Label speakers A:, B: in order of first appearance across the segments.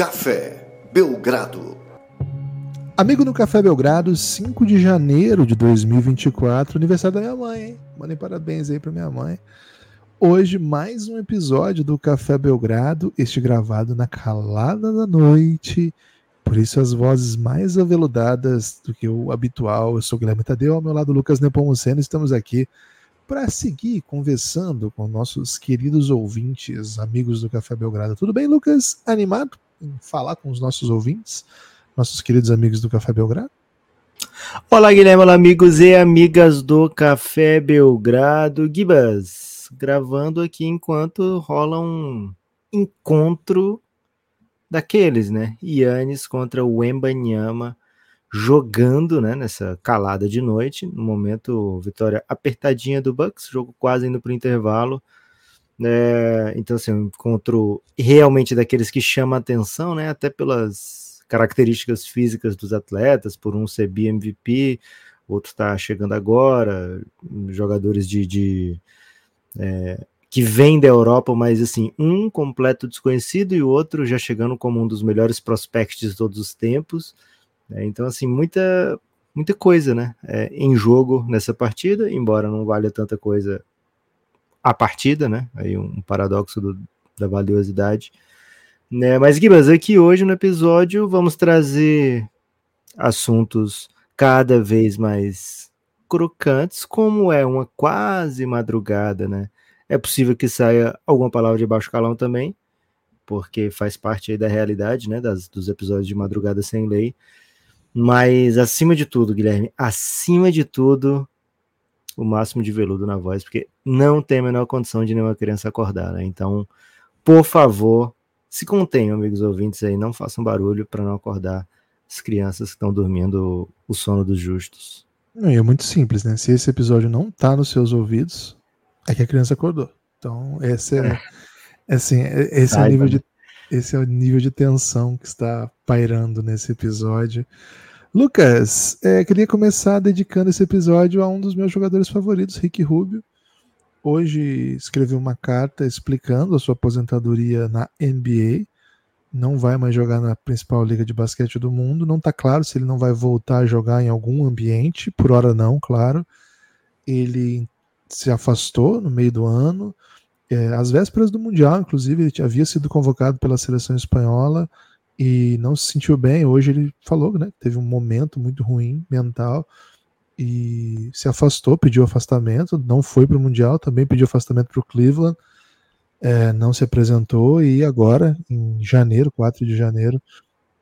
A: Café Belgrado.
B: Amigo no Café Belgrado, 5 de janeiro de 2024, aniversário da minha mãe, hein? Mandem parabéns aí pra minha mãe. Hoje, mais um episódio do Café Belgrado, este gravado na calada da noite. Por isso, as vozes mais aveludadas do que o habitual. Eu sou Guilherme Tadeu, ao meu lado, Lucas Nepomuceno. Estamos aqui para seguir conversando com nossos queridos ouvintes, amigos do Café Belgrado. Tudo bem, Lucas? Animado em falar com os nossos ouvintes, nossos queridos amigos do Café Belgrado?
C: Olá, Guilherme, olá, amigos e amigas do Café Belgrado. Gibas, gravando aqui enquanto rola um encontro daqueles, né? Yannis contra o Embanyama jogando, né, nessa calada de noite, no momento vitória apertadinha do Bucks, jogo quase indo para o intervalo. É, então, assim, um encontro realmente daqueles que chama atenção, né? Até pelas características físicas dos atletas, por um ser BMVP, outro está chegando agora, jogadores de, de é, que vem da Europa, mas assim, um completo desconhecido e o outro já chegando como um dos melhores prospects de todos os tempos. É, então, assim, muita, muita coisa né, é, em jogo nessa partida, embora não valha tanta coisa a partida, né? Aí um paradoxo do, da valiosidade. Né? Mas, Gibas, aqui hoje no episódio vamos trazer assuntos cada vez mais crocantes, como é uma quase madrugada, né? É possível que saia alguma palavra de baixo calão também, porque faz parte aí da realidade, né? Das, dos episódios de Madrugada Sem Lei. Mas acima de tudo, Guilherme, acima de tudo, o máximo de veludo na voz, porque não tem a menor condição de nenhuma criança acordar, né? Então, por favor, se contenham, amigos ouvintes aí, não façam barulho para não acordar as crianças que estão dormindo o sono dos justos.
B: É muito simples, né? Se esse episódio não tá nos seus ouvidos, é que a criança acordou. Então, esse é, é assim, é, esse é o nível de esse é o nível de tensão que está pairando nesse episódio. Lucas, é, queria começar dedicando esse episódio a um dos meus jogadores favoritos, Rick Rubio. Hoje escreveu uma carta explicando a sua aposentadoria na NBA não vai mais jogar na principal liga de basquete do mundo. Não está claro se ele não vai voltar a jogar em algum ambiente, por hora não, claro. Ele se afastou no meio do ano. É, às vésperas do Mundial, inclusive, ele havia sido convocado pela seleção espanhola e não se sentiu bem. Hoje ele falou, né? Teve um momento muito ruim mental e se afastou, pediu afastamento, não foi para o Mundial, também pediu afastamento para o Cleveland é, não se apresentou e agora, em janeiro, 4 de janeiro,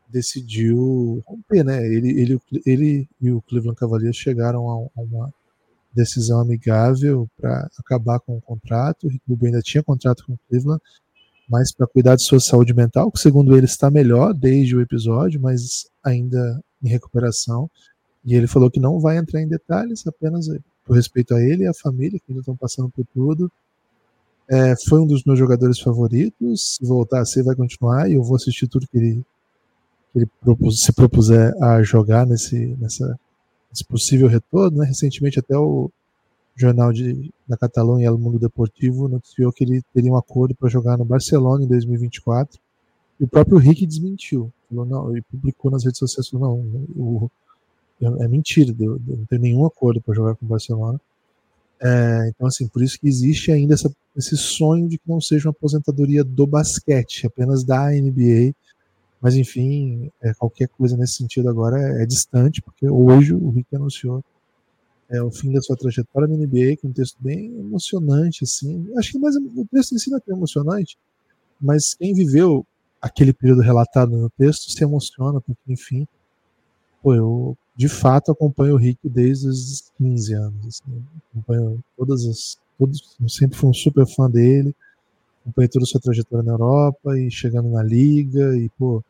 B: decidiu romper, né? Ele, ele, ele e o Cleveland Cavaliers chegaram a, uma decisão amigável para acabar com o contrato. O Rubio ainda tinha contrato com o Cleveland, mas para cuidar de sua saúde mental, que segundo ele está melhor desde o episódio, mas ainda em recuperação. E ele falou que não vai entrar em detalhes, apenas por respeito a ele e a família, que ainda estão passando por tudo. É, foi um dos meus jogadores favoritos. Se voltar a ser, vai continuar. E eu vou assistir tudo que ele, que ele propus, se propuser a jogar nesse, nessa, nesse possível retorno. Né? Recentemente, até o jornal de, da Catalunha, El Mundo Deportivo, noticiou que ele teria um acordo para jogar no Barcelona em 2024. E o próprio Rick desmentiu. Falou, não, ele publicou nas redes sociais: falou, não, o, é mentira, não tem nenhum acordo para jogar com o Barcelona. É, então, assim, por isso que existe ainda essa, esse sonho de que não seja uma aposentadoria do basquete, apenas da NBA. Mas, enfim, é, qualquer coisa nesse sentido agora é, é, distante, porque hoje o Rick anunciou é, o fim da sua trajetória na NBA, com um texto bem emocionante, assim. Acho que mais o texto em si não é tão emocionante, mas quem viveu aquele período relatado no texto se emociona, porque, enfim, pô, eu de fato acompanho o Rick desde os 15 anos. Assim, acompanho todas as. Todos, sempre fui um super fã dele. Acompanhei toda a sua trajetória na Europa e chegando na Liga. E, pô,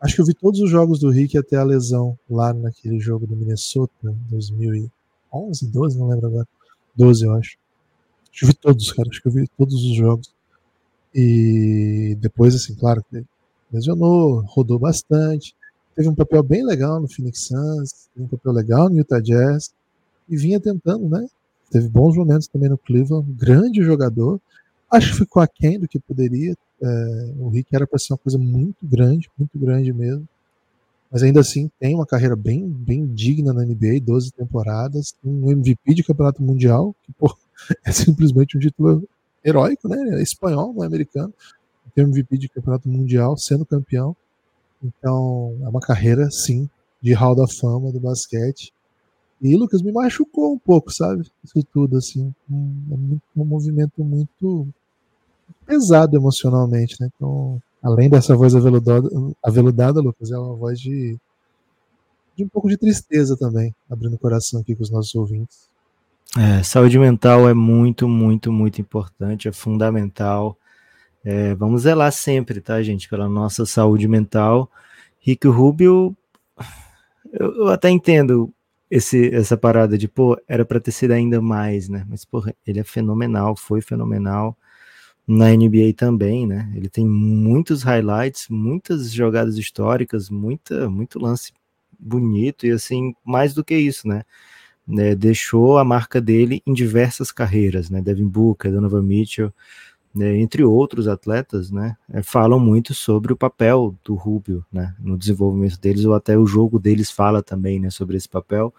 B: acho que eu vi todos os jogos do Rick até a lesão lá naquele jogo do Minnesota, 2011, 12, não lembro agora. 12, eu acho. Acho que eu vi todos, cara. Acho que eu vi todos os jogos. E depois, assim, claro, lesionou, rodou bastante teve um papel bem legal no Phoenix Suns, teve um papel legal no Utah Jazz e vinha tentando, né? Teve bons momentos também no Cleveland, grande jogador. Acho que ficou aquém do que poderia. É, o Rick era para ser uma coisa muito grande, muito grande mesmo. Mas ainda assim tem uma carreira bem, bem digna na NBA, 12 temporadas, tem um MVP de campeonato mundial, que pô, é simplesmente um título heróico, né? É espanhol, não é americano. Tem um MVP de campeonato mundial, sendo campeão. Então, é uma carreira, sim, de hall da fama do basquete. E Lucas me machucou um pouco, sabe? Isso tudo, assim. Um, um movimento muito pesado emocionalmente, né? Então, além dessa voz aveludada, aveludada, Lucas, é uma voz de, de um pouco de tristeza também, abrindo o coração aqui com os nossos ouvintes.
C: É, saúde mental é muito, muito, muito importante, é fundamental. É, vamos zelar sempre, tá, gente, pela nossa saúde mental. Rico Rubio, eu, eu até entendo esse, essa parada de, pô, era para ter sido ainda mais, né? Mas, pô, ele é fenomenal, foi fenomenal na NBA também, né? Ele tem muitos highlights, muitas jogadas históricas, muita, muito lance bonito e assim, mais do que isso, né? né? deixou a marca dele em diversas carreiras, né? Devin Booker, Donovan Mitchell, né? entre outros atletas, né? É, falam muito sobre o papel do Rubio, né? No desenvolvimento deles, ou até o jogo deles fala também, né? Sobre esse papel.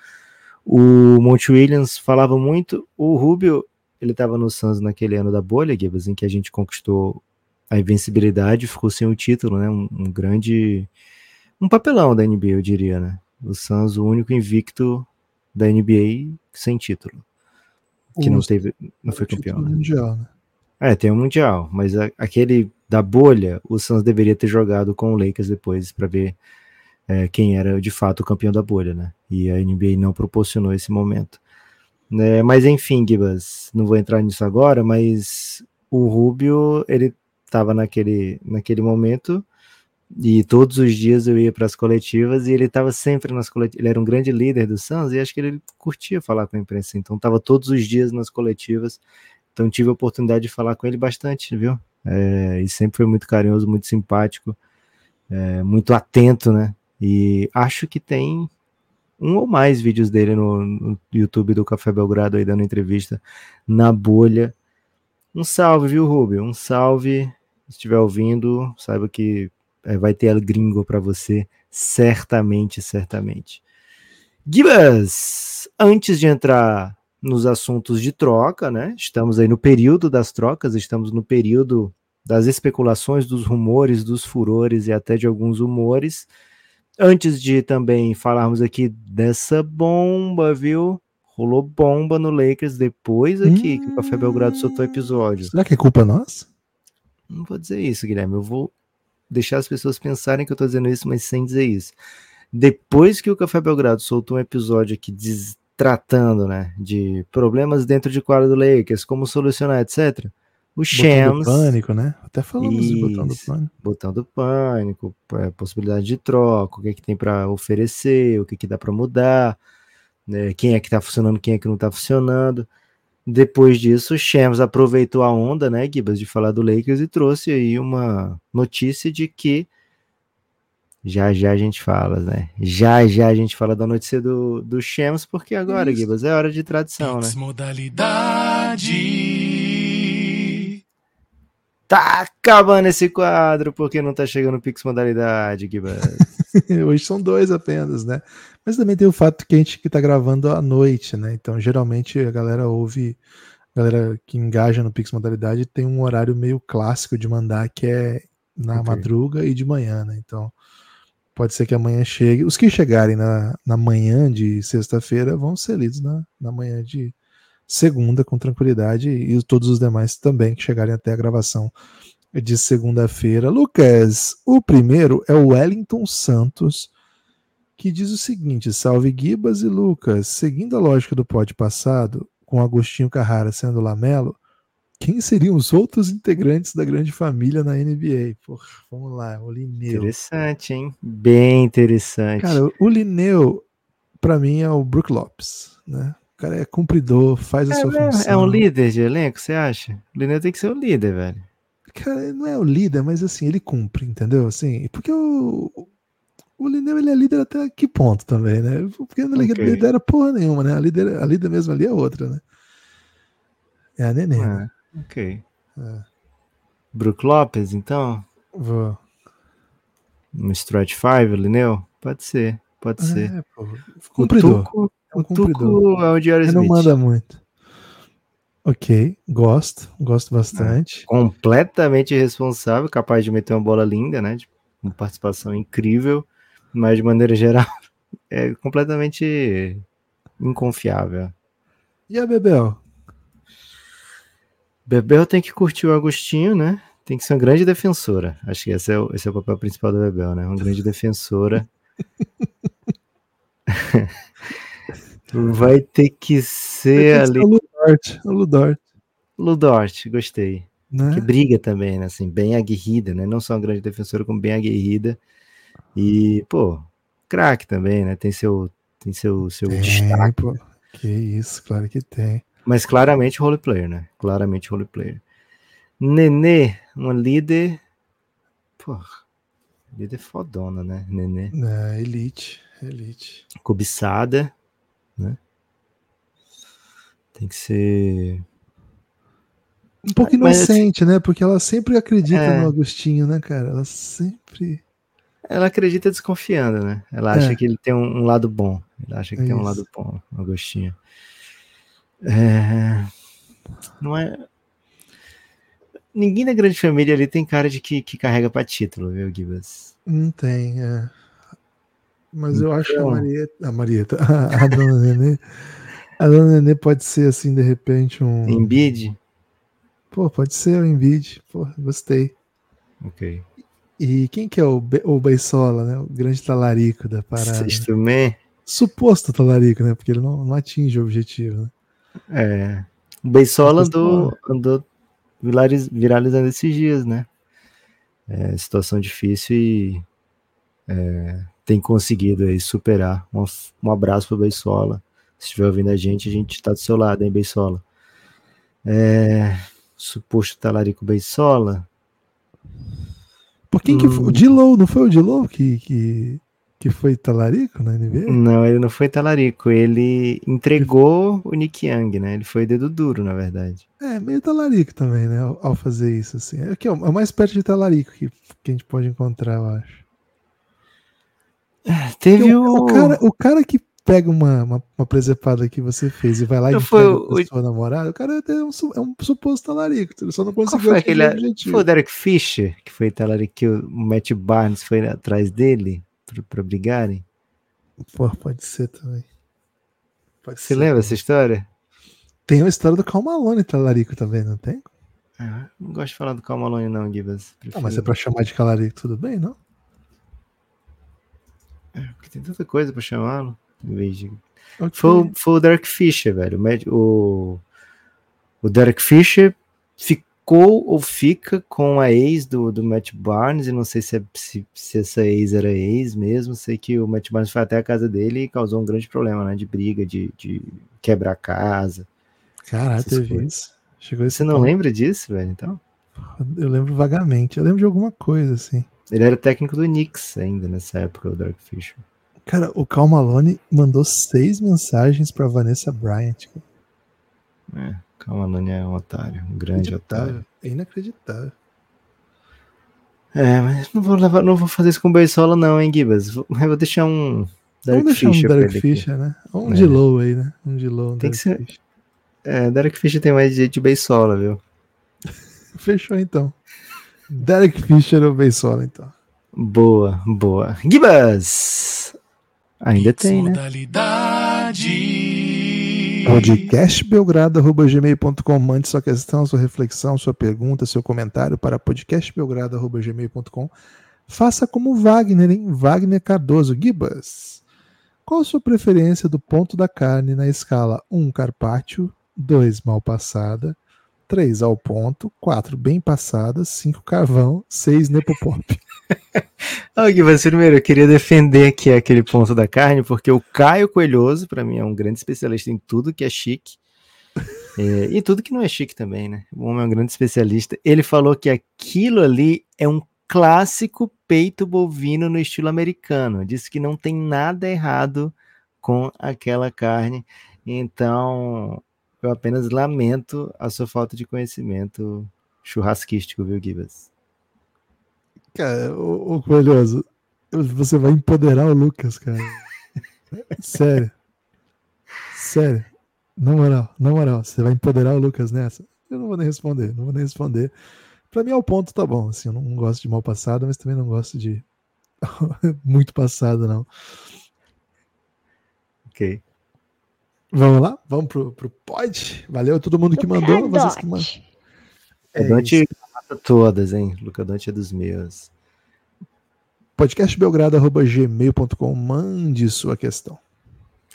C: O Monte Williams falava muito, o Rubio ele estava no Suns naquele ano da bolha, Gibbs, em que a gente conquistou a invencibilidade, ficou sem o título, né? Um, um, grande. Um papelão da NBA, eu diria, né? O Suns, o único invicto da NBA sem título. Que não teve. Não foi campeão. Né? Mundial, né? É, tem o um Mundial, mas a, aquele da bolha, o Suns deveria ter jogado com o Lakers depois para ver é, quem era de fato o campeão da bolha, né? E a NBA não proporcionou esse momento. Né? Mas enfim, Gibas, não vou entrar nisso agora, mas o Rubio, ele estava naquele, naquele momento e todos os dias eu ia para as coletivas e ele estava sempre nas coletivas. Ele era um grande líder do Suns e acho que ele curtia falar com a imprensa, então estava todos os dias nas coletivas. Então tive a oportunidade de falar com ele bastante, viu? É, e sempre foi muito carinhoso, muito simpático, é, muito atento, né? E acho que tem um ou mais vídeos dele no, no, YouTube do Café Belgrado aí dando entrevista na bolha. Um salve, viu, Rubio? Um salve. Se estiver ouvindo, saiba que é, vai ter gringo para você, certamente, certamente. Gibas, antes de entrar nos assuntos de troca, né? Estamos aí no período das trocas, estamos no período das especulações, dos rumores, dos furores e até de alguns humores. Antes de também falarmos aqui dessa bomba, viu? Rolou bomba no Lakers depois aqui hum, que o Café Belgrado soltou episódio.
B: Será que é culpa nossa?
C: Não vou dizer isso, Guilherme. Eu vou deixar as pessoas pensarem que eu tô dizendo isso, mas sem dizer isso. Depois que o Café Belgrado soltou um episódio aqui tratando, né, de problemas dentro de quadro do Lakers, como solucionar, etc o Shams.
B: pânico, né? Até falamos
C: isso, de botão do pânico. Botão do pânico, é, possibilidade de troca, o que é que tem para oferecer, o que, é que dá para mudar, né? quem é que tá funcionando, quem é que não tá funcionando. Depois disso, o Shams aproveitou a onda, né, Gibas, de falar do Lakers e trouxe aí uma notícia de que já já a gente fala, né? Já já a gente fala da notícia do, do Shams, porque agora, Isso. Gibas, é hora de tradição, né? Modalidade. Tá acabando esse quadro porque não tá chegando o Pix Modalidade, Gibas.
B: Hoje são dois apenas, né? Mas também tem o fato que a gente que tá gravando à noite, né? Então, geralmente a galera ouve, a galera que engaja no Pix Modalidade tem um horário meio clássico de mandar que é na okay. madruga e de manhã, né? Então, pode ser que amanhã chegue. Os que chegarem na, na manhã de sexta-feira vão ser lidos na, na manhã de, segunda com tranquilidade e todos os demais também que chegarem até a gravação de segunda-feira. Lucas, o primeiro é o Wellington Santos, que diz o seguinte: Salve Gibas e Lucas, seguindo a lógica do pod passado, com Agostinho Carrara sendo Lamelo, quem seriam os outros integrantes da grande família na NBA? Porra, vamos lá, o Lineu.
C: Interessante, hein? Bem interessante.
B: Cara, o Lineu, para mim, é o Brook Lopes, né? Cara é cumpridor, faz a é, sua
C: é,
B: função.
C: É um líder de elenco, você acha? O Lineu tem que ser o líder, velho.
B: Cara, não é o líder, mas assim, ele cumpre, entendeu? Assim, porque o, o Lineu ele é líder até que ponto também, né? Porque não okay. lidera porra nenhuma, né? A líder, a líder mesmo ali é outra, né? É a Nenê. Ah,
C: ok. É. Brook Lopes, então?
B: Vou.
C: Um Stretch 5, Lineu? Pode ser, pode ser.
B: É, pô. Cumpridor.
C: O Tuco,
B: É um
C: o Tuco é o Diário
B: Ele não
C: Smith.
B: manda muito. Ok, gosto, gosto bastante.
C: completamente irresponsável, capaz de meter uma bola linda, né? De uma participação incrível, mas de maneira geral é completamente inconfiável.
B: E a Bebel?
C: Bebel tem que curtir o Agostinho, né? Tem que ser uma grande defensora. Acho que esse é o, esse é o papel principal da Bebel, né? Uma grande defensora. Vai ter que ser ali.
B: o Ludort, Ludort,
C: Ludort, gostei.
B: né?
C: que briga também, né? Assim, bem aguerrida, né? Não só uma grande defensora, como bem aguerrida. E, pô, craque também, né? Tem seu, tem seu, seu
B: Tem,
C: destaque.
B: pô. Que isso, claro que tem.
C: Mas claramente role player, né? Claramente role player. Nenê, uma líder. Pô, líder fodona, né? Nenê.
B: É, elite, elite.
C: Cobiçada, né? Tem que ser.
B: Um pouco
C: Mas, assim,
B: inocente, né? Porque ela sempre acredita
C: É.
B: no Agostinho, né, cara? Ela sempre.
C: Ela acredita desconfiando, né? Ela
B: É.
C: acha que ele tem um, um lado bom. Ela acha que
B: É
C: tem um
B: isso.
C: lado bom, Agostinho. É, Não é. Ninguém da grande família ali tem cara de que, que carrega pra título, viu, Gibas?
B: Não tem, é. Mas eu acho que a
C: Então.
B: Marieta. A Marieta. A, a dona Nenê. A dona Nenê pode ser, assim, de repente, um.
C: Embiid?
B: Pô, pode ser o Embiid. Pô, gostei.
C: Ok.
B: E quem que é o, Be o Beisola, né? O grande talarico da parada.
C: Sexto man?
B: Suposto talarico, né? Porque ele não, não atinge o objetivo, né?
C: É. O Beisola andou, andou viraliz- viralizando esses dias, né? É, situação difícil e é, tem conseguido aí superar. Um, um abraço pro Beisola. Se estiver ouvindo a gente, a gente tá do seu lado, hein, Beisola? É, suposto talarico Beisola.
B: Por quem que foi?
C: Hum.
B: O Dilow, não foi o Dilow que, que, que foi talarico na NBA?
C: Não, ele não foi talarico. Ele entregou o Nick Young, né? Ele foi dedo duro, na verdade.
B: É, meio talarico também, né? Ao, ao fazer isso, assim. É, que é o é o mais perto de talarico que, que a gente pode encontrar, eu acho.
C: Teve o.
B: o, o cara, o cara que pega uma, uma, uma presepada que você fez e vai lá e
C: foi o-
B: pra sua namorada, o cara é um, é um suposto talarico. Ele só não conseguiu
C: foi aquele.
B: objetivo.
C: Foi o Derek Fisher que foi talarico que o Matt Barnes foi atrás dele pra, pra brigarem?
B: Pô, pode ser também. Pode
C: Você
B: ser
C: lembra
B: também.
C: essa história?
B: Tem a história do Cal Malone talarico também, não tem?
C: Ah, não gosto de falar do Cal Malone, não, Gibas.
B: Ah, mas é pra chamar de talarico, tudo bem, não?
C: Porque tem tanta coisa pra chamá-lo. em vez de-
B: Ok.
C: Foi, o- foi o Derek Fisher, velho. O, o, Derek Fisher ficou ou fica com a ex do, do Matt Barnes, e não sei se, é- se, se essa ex era ex mesmo. Sei que o Matt Barnes foi até a casa dele e causou um grande problema, né? De briga, de, de quebrar a casa. Essas
B: teve isso. Chegou
C: Você não
B: ponto.
C: lembra disso, velho? Então.
B: Eu lembro vagamente. Eu lembro de alguma coisa, assim.
C: Ele era técnico do Knicks ainda nessa época, o Derek Fisher.
B: Cara, o Cal Malone mandou seis mensagens pra Vanessa Bryant. cara.
C: É, calma, Malone é um otário, um grande otário.
B: É inacreditável.
C: É, mas não vou levar, não vou fazer isso com o Beisola, não, hein, Gibas? Vou, vou deixar um Derek
B: Vamos deixar um
C: Fisher
B: Derek
C: aqui.
B: Fisher, né? Um
C: É.
B: de low aí, né? Um de low. Um
C: Tem que
B: Derek
C: ser-
B: Fisher.
C: É, Derek Fisher tem mais jeito de Beisola, viu?
B: Fechou então. Derek Fisher ou Beisola, então.
C: Boa, boa. Gibas! Ainda tem, né?
D: Modalidade.
B: podcastbelgrado.gmail.com Mande sua questão, sua reflexão, sua pergunta, seu comentário para podcastbelgrado.gmail.com Faça como o Wagner, hein? Wagner Cardoso. Gibas, qual a sua preferência do ponto da carne na escala 1 carpaccio, 2 mal passada, 3 ao ponto, 4 bem passada, 5 carvão, 6 nepopop?
C: Ah, Gibas, primeiro, eu queria defender aqui aquele ponto da carne, porque o Caio Coelhoso, para mim, é um grande especialista em tudo que é chique. É, e tudo que não é chique também, né? O homem é um grande especialista. Ele falou que aquilo ali é um clássico peito bovino no estilo americano. Disse que não tem nada errado com aquela carne. Então, eu apenas lamento a sua falta de conhecimento churrasquístico, viu, Gibas?
B: Cara, o, o Coelhoso, você vai empoderar o Lucas, cara. Sério. Sério. Na moral, na moral, você vai empoderar o Lucas nessa? Eu não vou nem responder, não vou nem responder. Pra mim, ao ponto, tá bom. Assim, eu não gosto de mal passado, mas também não gosto de muito passado, não.
C: Ok.
B: Vamos lá? Vamos pro, pro pod? Valeu todo mundo que mandou. Vocês que mandam.
C: É Dante todas, hein? Luca Dante é dos meus.
B: Podcastbelgrado.gmail.com Mande sua questão.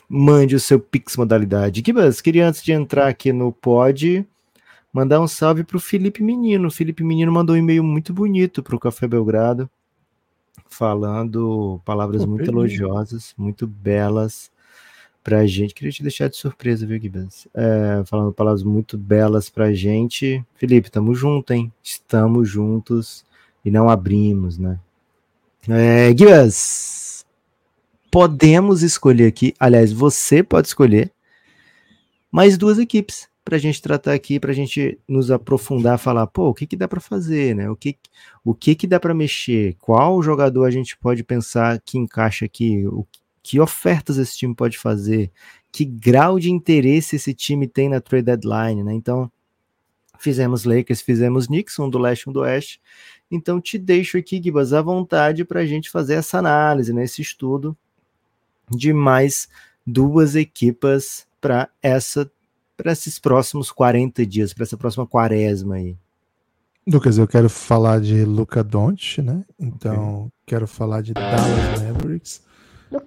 C: Mande o seu Pix modalidade. Kibas, queria antes de entrar aqui no pod, mandar um salve pro Felipe Menino. O Felipe Menino mandou um e-mail muito bonito pro Café Belgrado, falando palavras Pô, muito elogiosas, muito belas pra gente. Queria te deixar de surpresa, viu, Gibbons? É, falando palavras muito belas pra gente. Felipe, tamo junto, hein? Estamos juntos e não abrimos, né? É, Gibbons, podemos escolher aqui, aliás, você pode escolher mais duas equipes para a gente tratar aqui, para a gente nos aprofundar, falar, pô, o que que dá para fazer, né? O que o que que dá para mexer? Qual jogador a gente pode pensar que encaixa aqui? O que ofertas esse time pode fazer, que grau de interesse esse time tem na trade deadline, né? Então, fizemos Lakers, fizemos Knicks, um do leste, um do oeste. Então, te deixo aqui, Gibas, à vontade para a gente fazer essa análise, né, esse estudo de mais duas equipas para essa para esses próximos 40 dias, para essa próxima quaresma aí.
B: Lucas, eu quero falar de Luca Doncic, né? Então, okay. quero falar de Dallas Mavericks.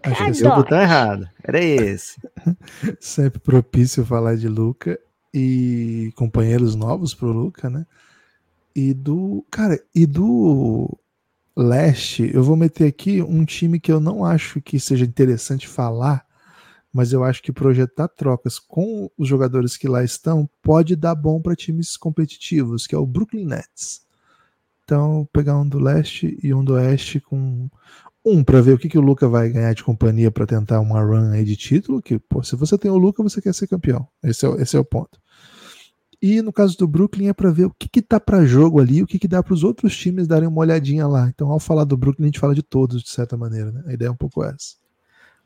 C: Acho que jogo tá errado. Era esse.
B: Sempre propício falar de Luca e companheiros novos pro Luca, né? E do. Cara, e do leste, eu vou meter aqui um time que eu não acho que seja interessante falar, mas eu acho que projetar trocas com os jogadores que lá estão pode dar bom para times competitivos, que é o Brooklyn Nets. Então, pegar um do leste e um do oeste com um, para ver o que, que o Luca vai ganhar de companhia para tentar uma run aí de título, que, pô, se você tem o Luca, você quer ser campeão. Esse é, esse é o ponto. E no caso do Brooklyn é para ver o que, que tá para jogo ali, o que, que dá para os outros times darem uma olhadinha lá. Então, ao falar do Brooklyn, a gente fala de todos, de certa maneira, né? A ideia é um pouco essa.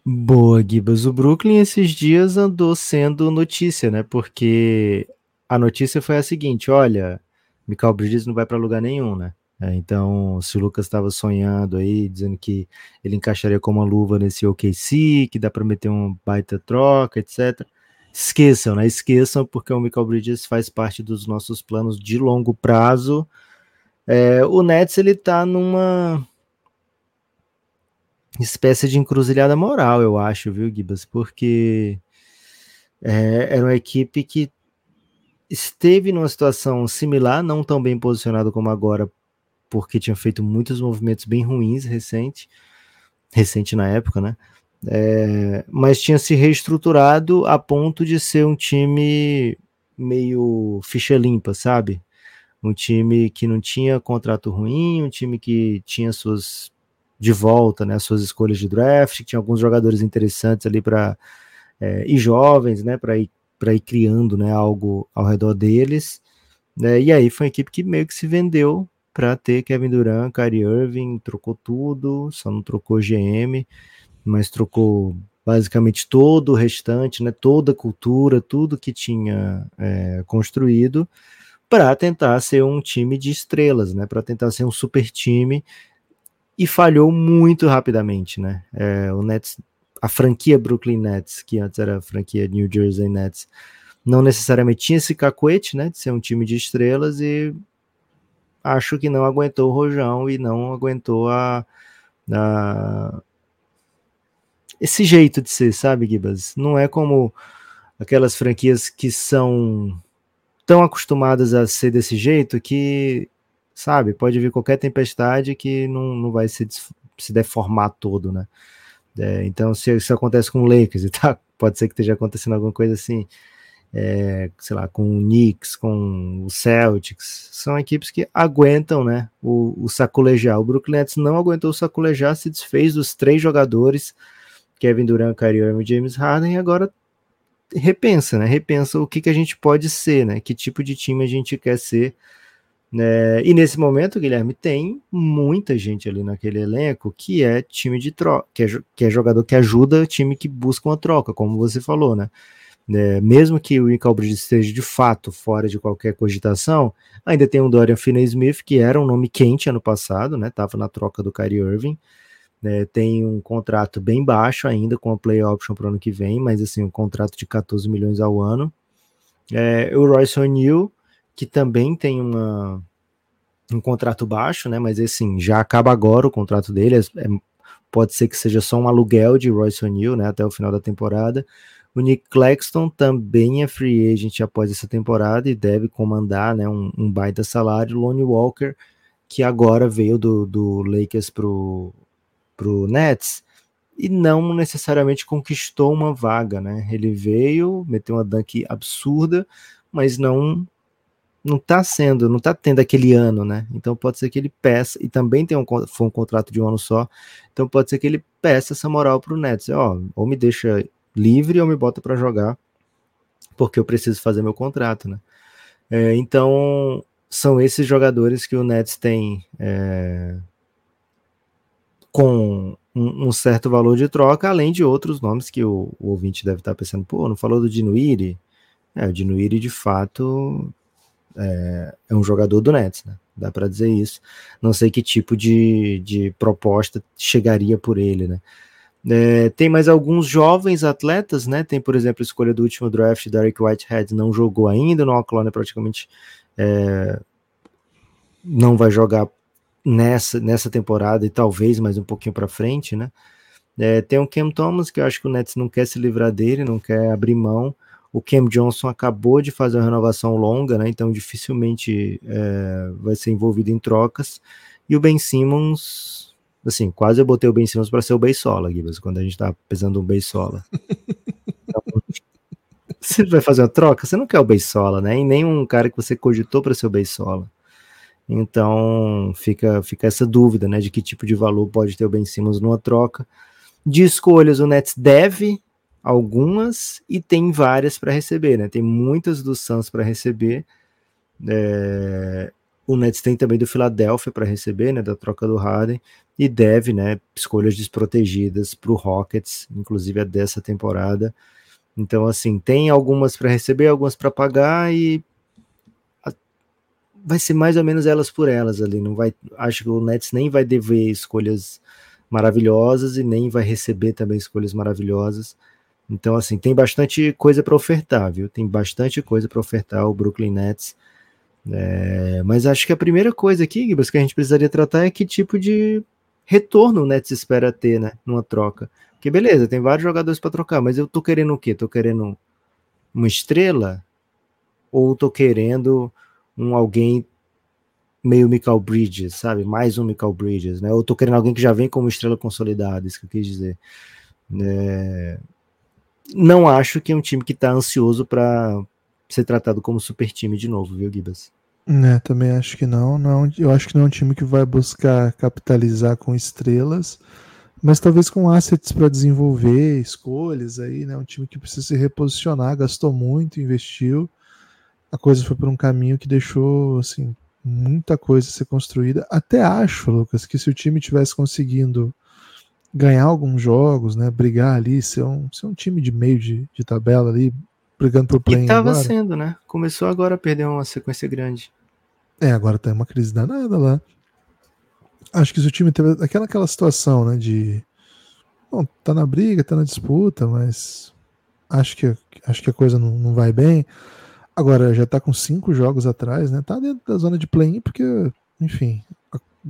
C: Boa, Gibas. O Brooklyn esses dias andou sendo notícia, né? Porque a notícia foi a seguinte: olha, Michael Bridges não vai para lugar nenhum, né? É, então, se o Lucas estava sonhando aí, dizendo que ele encaixaria como uma luva nesse OKC, que dá para meter uma baita troca, etc. Esqueçam, né? Esqueçam, porque o Michael Bridges faz parte dos nossos planos de longo prazo. É, o Nets ele tá numa espécie de encruzilhada moral, eu acho, viu, Gibas? Porque é, era uma equipe que esteve numa situação similar, não tão bem posicionado como agora porque tinha feito muitos movimentos bem ruins recente, recente na época, né? É, mas tinha se reestruturado a ponto de ser um time meio ficha limpa, sabe? Um time que não tinha contrato ruim, um time que tinha suas de volta, né, suas escolhas de draft, tinha alguns jogadores interessantes ali para é, e jovens, né, para ir para ir criando, né, algo ao redor deles. Né, e aí foi uma equipe que meio que se vendeu para ter Kevin Durant, Kyrie Irving, trocou tudo, só não trocou GM, mas trocou basicamente todo o restante, né, toda a cultura, tudo que tinha é, construído, para tentar ser um time de estrelas, né, para tentar ser um super time, e falhou muito rapidamente, né, é, o Nets, a franquia Brooklyn Nets, que antes era a franquia New Jersey Nets, não necessariamente tinha esse cacuete, né, de ser um time de estrelas e acho que não aguentou o rojão e não aguentou a, a esse jeito de ser, sabe, Gibas? Não é como aquelas franquias que são tão acostumadas a ser desse jeito que, sabe, pode vir qualquer tempestade que não, não vai se, se deformar todo, né? É, então, se isso acontece com o Lakers e tá, pode ser que esteja acontecendo alguma coisa assim é, sei lá, com o Knicks, com o Celtics, são equipes que aguentam, né, o, o sacolejar. O Brooklyn Nets não aguentou o sacolejar, se desfez dos três jogadores, Kevin Durant, Kyrie Irving e James Harden, e agora repensa, né, repensa o que, que a gente pode ser, né, que tipo de time a gente quer ser É, e nesse momento, Guilherme, tem muita gente ali naquele elenco que é time de troca, que é, que é jogador que ajuda time que busca uma troca, como você falou, né? É, mesmo que o Michael Bridges esteja de fato fora de qualquer cogitação, ainda tem um Dorian Finney-Smith, que era um nome quente ano passado, né? Tava na troca do Kyrie Irving. É, tem um contrato bem baixo ainda, com a play option para o ano que vem, mas assim, um contrato de 14 milhões ao ano. É, o Royce O'Neal, que também tem uma, um contrato baixo, né? Mas assim, já acaba agora o contrato dele. É, é, pode ser que seja só um aluguel de Royce O'Neal, né? Até o final da temporada. O Nick Claxton também é free agent após essa temporada e deve comandar né, um, um baita salário. Lonnie Walker, que agora veio do, do Lakers pro, pro Nets e não necessariamente conquistou uma vaga, né? Ele veio, meteu uma dunk absurda, mas não não tá sendo, não tá tendo aquele ano, né? Então pode ser que ele peça, e também tem um, foi um contrato de um ano só, então pode ser que ele peça essa moral pro Nets, ó, ou me deixa livre ou me bota para jogar, porque eu preciso fazer meu contrato, né? É, então são esses jogadores que o Nets tem é, com um, um, certo valor de troca, além de outros nomes que o, o ouvinte deve estar pensando, pô, não falou do Dinuiri? É, o Dinuiri de fato é, é um jogador do Nets, né? Dá para dizer isso. Não sei que tipo de, de proposta chegaria por ele, né? É, tem mais alguns jovens atletas, né? Tem, por exemplo, a escolha do último draft, Derek Whitehead não jogou ainda, no Oklahoma praticamente é, não vai jogar nessa, nessa temporada e talvez mais um pouquinho para frente, né? É, tem o Cam Thomas, que eu acho que o Nets não quer se livrar dele, não quer abrir mão. O Cam Johnson acabou de fazer uma renovação longa, né? Então dificilmente é, vai ser envolvido em trocas. E o Ben Simmons, assim, quase eu botei o Ben Simmons para ser o Beisola, Gibbs, quando a gente tá pesando um Beisola. Então, você vai fazer uma troca, você não quer o Beisola, né? E nem um cara que você cogitou para ser o Beisola. Então fica, fica essa dúvida, né? De que tipo de valor pode ter o Ben Simmons numa troca. De escolhas, o Nets deve algumas e tem várias para receber, né? Tem muitas do Suns para receber. É, o Nets tem também do Philadelphia para receber, né? Da troca do Harden e deve, né? Escolhas desprotegidas para o Rockets, inclusive a dessa temporada. Então, assim, tem algumas para receber, algumas para pagar e a, vai ser mais ou menos elas por elas ali. Não vai, acho que o Nets nem vai dever escolhas maravilhosas e nem vai receber também escolhas maravilhosas. Então, assim, tem bastante coisa para ofertar, viu? Tem bastante coisa para ofertar o Brooklyn Nets. É, mas acho que a primeira coisa aqui, Gibas, que a gente precisaria tratar é que tipo de retorno o Nets espera ter, né? Numa troca. Porque beleza, tem vários jogadores para trocar, mas eu tô querendo o quê? Tô querendo uma estrela? Ou tô querendo um alguém meio Michael Bridges, sabe? Mais um Michael Bridges, né? Ou tô querendo alguém que já vem como estrela consolidada, isso que eu quis dizer. É, não acho que é um time que está ansioso para ser tratado como super time de novo, viu, Gibas?
B: É, também acho que não. não. Eu acho que não é um time que vai buscar capitalizar com estrelas, mas talvez com assets para desenvolver, escolhas aí, né? Um time que precisa se reposicionar, gastou muito, investiu. A coisa foi por um caminho que deixou assim muita coisa ser construída. Até acho, Lucas, que se o time tivesse conseguindo ganhar alguns jogos, né? Brigar ali, ser um, ser um time de meio de, de tabela ali, brigando por play.
C: Estava sendo, né? Começou agora a perder uma sequência grande.
B: É, agora tem uma crise danada lá. Acho que se o time teve aquela, aquela situação, né? De. Bom, tá na briga, tá na disputa, mas acho que, acho que a coisa não, não vai bem. Agora já tá com cinco jogos atrás, né? Tá dentro da zona de play-in, porque, enfim,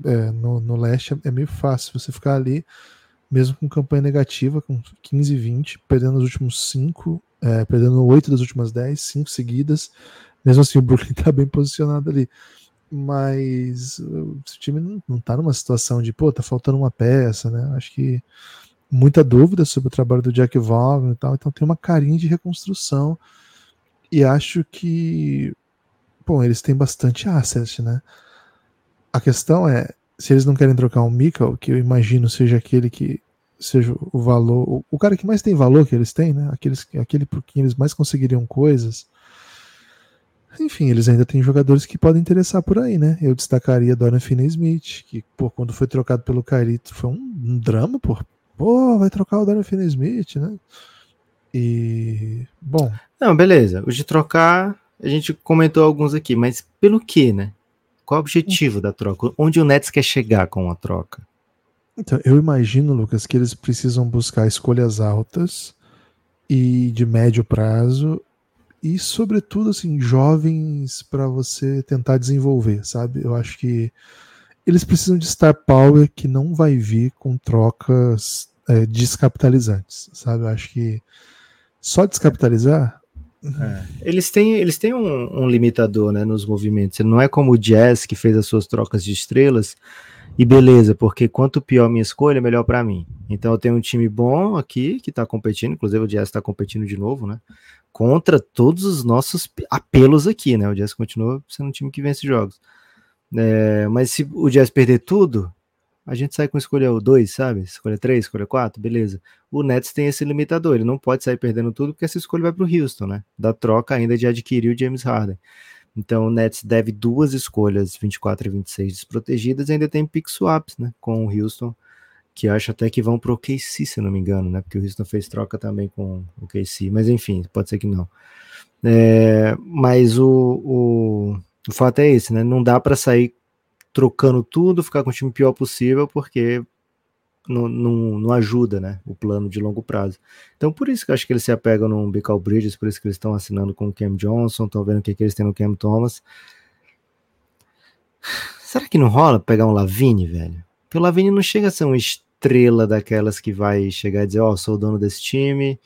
B: é, no, no leste é meio fácil você ficar ali mesmo com campanha negativa, com 15 e 20, perdendo os últimos 5, é, perdendo 8 das últimas 10, 5 seguidas. Mesmo assim, o Brooklyn está bem posicionado ali. Mas o time não, não tá numa situação de, pô, tá faltando uma peça, né? Acho que muita dúvida sobre o trabalho do Jack Vaughan e tal, então tem uma carinha de reconstrução. E acho que, bom, eles têm bastante asset, né? A questão é, se eles não querem trocar um Mikkel, que eu imagino seja aquele que seja o valor, o, cara que mais tem valor que eles têm, né? Aqueles, aquele por quem eles mais conseguiriam coisas. enfim, eles ainda têm jogadores que podem interessar por aí, né? Eu destacaria Dorian Finney-Smith, que, pô, quando foi trocado pelo Carito, foi um, um drama, pô. Pô, vai trocar o Dorian Finney-Smith, né? E, bom...
C: Não, beleza. O de trocar, a gente comentou alguns aqui, mas pelo que, né? Qual o objetivo da troca? Onde o Nets quer chegar com a troca?
B: Então, eu imagino, Lucas, que eles precisam buscar escolhas altas e de médio prazo e sobretudo assim jovens para você tentar desenvolver, sabe? Eu acho que eles precisam de star power que não vai vir com trocas é, descapitalizantes, sabe? Eu acho que só descapitalizar
C: é. Eles têm, eles têm um, um, limitador né, nos movimentos. Não é como o Jazz que fez as suas trocas de estrelas e beleza, porque quanto pior minha escolha, melhor para mim. Então eu tenho um time bom aqui que está competindo, inclusive o Jazz está competindo de novo, né? Contra todos os nossos apelos aqui, né? O Jazz continua sendo um time que vence jogos. É, mas se o Jazz perder tudo, a gente sai com escolha 2, sabe? Escolha 3, escolha 4, beleza. O Nets tem esse limitador, ele não pode sair perdendo tudo porque essa escolha vai para o Houston, né? Da troca ainda de adquirir o James Harden. Então o Nets deve duas escolhas, 24 e 26 desprotegidas, e ainda tem pick swaps, né, com o Houston, que acho até que vão para o KC, se não me engano, né, porque o Houston fez troca também com o KC, mas enfim, pode ser que não. É, mas o, o, o fato é esse, né, não dá para sair trocando tudo, ficar com o time pior possível, porque não, não, não, ajuda né, o plano de longo prazo. Então, por isso que eu acho que eles se apegam no Bical Bridges, por isso que eles estão assinando com o Cam Johnson, estão vendo o que, que eles têm no Cam Thomas. Será que não rola pegar um Lavine, velho? Porque o Lavine não chega a ser uma estrela daquelas que vai chegar e dizer, ó, oh, sou o dono desse time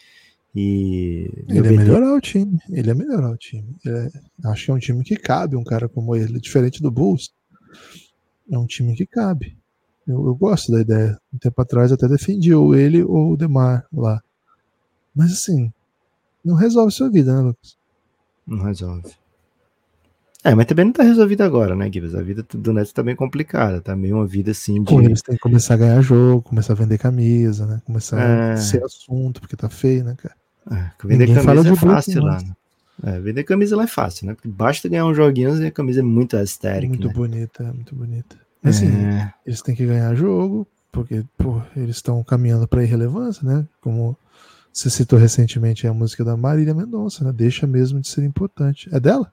C: e...
B: Ele é melhorar o time, ele é melhorar o time. É, acho que é um time que cabe um cara como ele, diferente do Bulls. É um time que cabe. Eu, eu, gosto da ideia. Um tempo atrás até defendi ou ele ou o Demar lá. Mas assim, não resolve sua vida, né, Lucas?
C: Não resolve. É, mas também não tá resolvido agora, né, Gibbs? A vida do Nets tá bem complicada, tá meio uma vida assim
B: de... Pô, eles têm que começar a ganhar jogo, começar a vender camisa, né? Começar é... a ser assunto, porque tá feio, né, cara?
C: É, vender Ninguém camisa é fácil lá. Né? É, vender camisa lá é fácil, né? Porque basta ganhar uns joguinhos e a camisa é muito estética.
B: Muito
C: né?
B: bonita, muito bonita. Assim, é. eles têm que ganhar jogo, porque pô, eles estão caminhando para irrelevância, né? Como você citou recentemente a música da Marília Mendonça, né? Deixa mesmo de ser importante. É dela?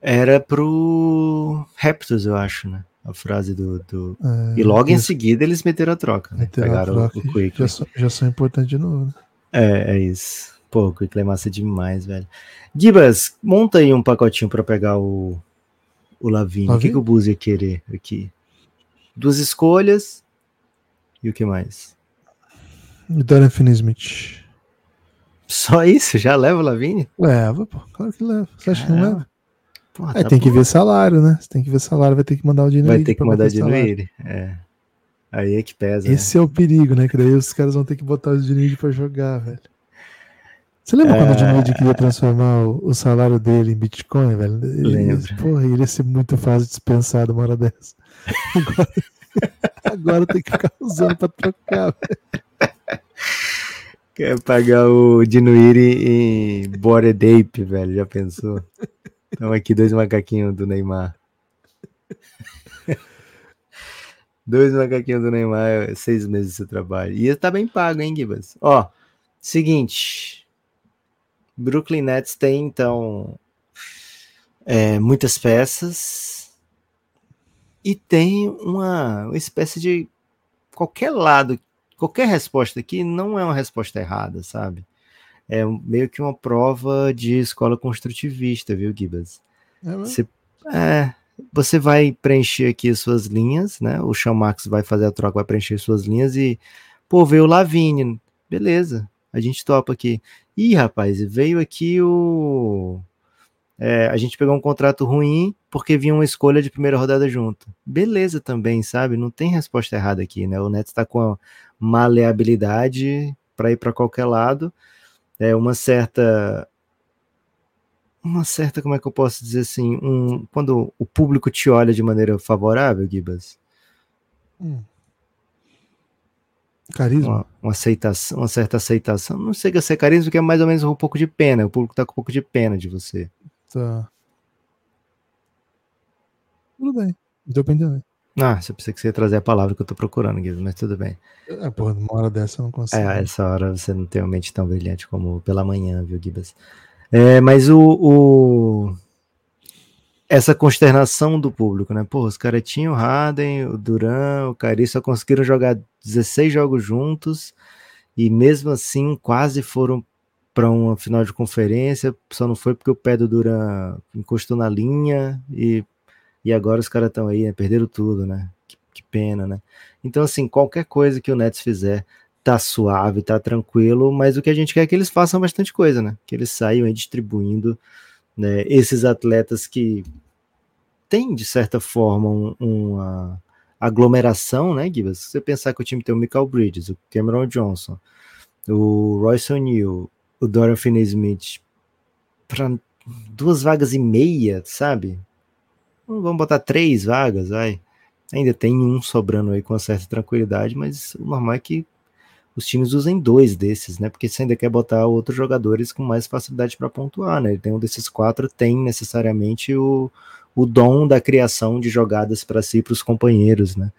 C: Era pro Raptors, eu acho, né? A frase do. do... É, e logo em seguida eles meteram a troca, né?
B: Meteram Pegaram troca o, o Quick. Já, são, já são importantes de novo, né?
C: É, é isso. Pô, o Quick é massa demais, velho. Gibas, monta aí um pacotinho para pegar o, o Lavigne. O que, que o Bus ia querer aqui? Duas escolhas. E o que mais?
B: E Dorian Finney-Smith.
C: Só isso? Já leva o Lavigne?
B: Leva, pô. Claro que leva. Você acha que não leva? Porra, tá tem bom. que ver salário, né? Você tem que ver salário, vai ter que mandar o dinheiro.
C: Vai ter que mandar o dinheiro. É. Aí é que pesa.
B: Esse né? é o perigo, né? Que daí os caras vão ter que botar o dinheiro pra jogar, velho. Você lembra é... quando o Dinwiddie queria transformar o, o, salário dele em Bitcoin, velho? Ele,
C: Lembro.
B: Porra, ele ia ser muito fácil dispensado uma hora dessa. Agora, agora tem que ficar usando pra trocar, velho.
C: Quer pagar o Dinuiri em Bored Ape, velho? Já pensou? Então aqui dois macaquinhos do Neymar. dois macaquinhos do Neymar, seis meses de seu trabalho. E tá bem pago, hein, Gibas? Ó, seguinte. Brooklyn Nets tem, então, é, muitas peças e tem uma, uma espécie de qualquer lado, qualquer resposta aqui não é uma resposta errada, sabe? É meio que uma prova de escola construtivista, viu, Gibas? É, você, é, você vai preencher aqui as suas linhas, né? O Sean Max vai fazer a troca, vai preencher suas linhas e, pô, veio o Lavigne, beleza, a gente topa aqui. Ih, rapaz, veio aqui o. É, a gente pegou um contrato ruim porque vinha uma escolha de primeira rodada junto. Beleza também, sabe? Não tem resposta errada aqui, né? O Nets está com a maleabilidade para ir para qualquer lado. É uma certa uma certa, como é que eu posso dizer assim, um, quando o público te olha de maneira favorável, Gibas. Hum.
B: Carisma?
C: Uma, uma, aceitação, uma certa aceitação. Não sei se é carisma, porque é mais ou menos um pouco de pena. O público tá com um pouco de pena de você.
B: Tá. Tudo bem. Deu pra entender.
C: Ah, você precisa que você ia trazer a palavra que eu tô procurando, Guilherme, mas tudo bem.
B: É, porra, numa hora dessa eu não consigo.
C: É, a essa hora você não tem uma mente tão brilhante como pela manhã, viu, Gibas? É, mas o, o, Essa consternação do público, né? Pô, os caras tinham o Harden, o Duran, o Kyrie só conseguiram jogar 16 jogos juntos e mesmo assim quase foram para uma final de conferência, só não foi porque o pé do Duran encostou na linha e e agora os caras estão aí, né? perderam tudo, né? Que, que, pena, né? Então, assim, qualquer coisa que o Nets fizer tá suave, tá tranquilo, mas o que a gente quer é que eles façam bastante coisa, né? Que eles saiam aí distribuindo né, esses atletas que têm, de certa forma, um, uma aglomeração, né, Gibas? Se você pensar que o time tem o Michael Bridges, o Cameron Johnson, o Royce O'Neal, o Dorian Finney-Smith, para duas vagas e meia, sabe? Vamos botar três vagas, vai. Ainda tem um sobrando aí com certa tranquilidade, mas o normal é que os times usem dois desses, né? Porque você ainda quer botar outros jogadores com mais facilidade para pontuar, né? Tem um desses quatro tem necessariamente o, o dom da criação de jogadas para si para os companheiros, né?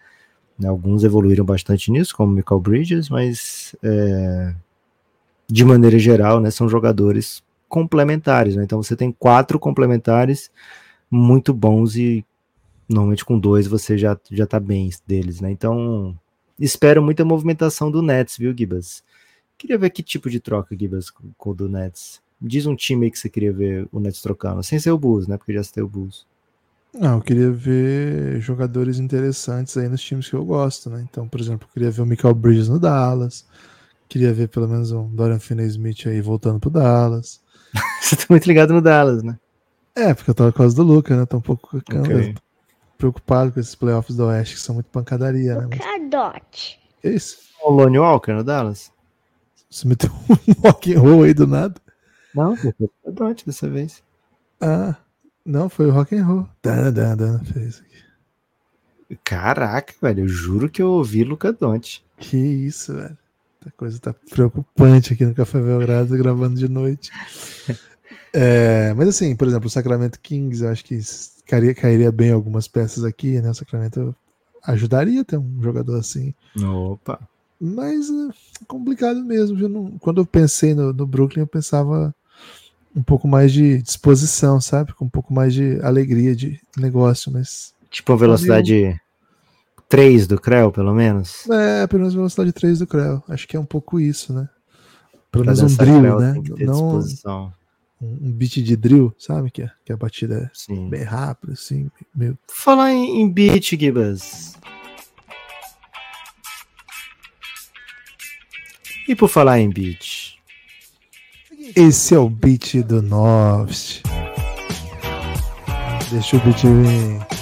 C: Alguns evoluíram bastante nisso, como Michael Bridges, mas é, de maneira geral, né? São jogadores complementares, né? Então você tem quatro complementares muito bons e normalmente com dois você já, já tá bem deles, né? Então, espero muita movimentação do Nets, viu, Gibas? Queria ver que tipo de troca, Gibas, com o do Nets. Diz um time aí que você queria ver o Nets trocando, sem ser o Bulls, né? Porque já tem o Bulls.
B: Não, eu queria ver jogadores interessantes aí nos times que eu gosto, né? Então, por exemplo, eu queria ver o Michael Bridges no Dallas. Queria ver pelo menos um Dorian Finney-Smith aí voltando pro Dallas.
C: você tá muito ligado no Dallas, né?
B: É, porque eu tava por causa do Luca, né? Tô um pouco okay. preocupado com esses playoffs do Oeste, que são muito pancadaria, né?
D: Mas...
B: Que isso?
C: O Lone Walker no Dallas?
B: Você meteu um rock and roll aí do nada?
C: Não, foi o Dot dessa vez.
B: Ah, não, foi o rock and roll. Dan, dan, dan, fez aqui.
C: Caraca, velho, eu juro que eu ouvi Luca Dante.
B: Que isso, velho. A coisa tá preocupante aqui no Café Belgrado, gravando de noite. É, mas assim, por exemplo, o Sacramento Kings, eu acho que cairia, cairia bem algumas peças aqui, né? O Sacramento ajudaria a ter um jogador assim.
C: Opa!
B: Mas é complicado mesmo. Eu não, quando eu pensei no, no, Brooklyn, eu pensava um pouco mais de disposição, sabe? Com um pouco mais de alegria de negócio, mas.
C: Tipo a velocidade 3 do Creu, pelo menos?
B: É, pelo menos a velocidade 3 do Creu. Acho que é um pouco isso, né? Pelo menos um drill, né? Não, disposição um beat de drill, sabe? Que, é, que a batida é Sim. bem rápida, assim. Meio...
C: Falar em, em beat, Gibas. E por falar em beat?
B: Esse é o beat do Novst. Deixa o beat vir.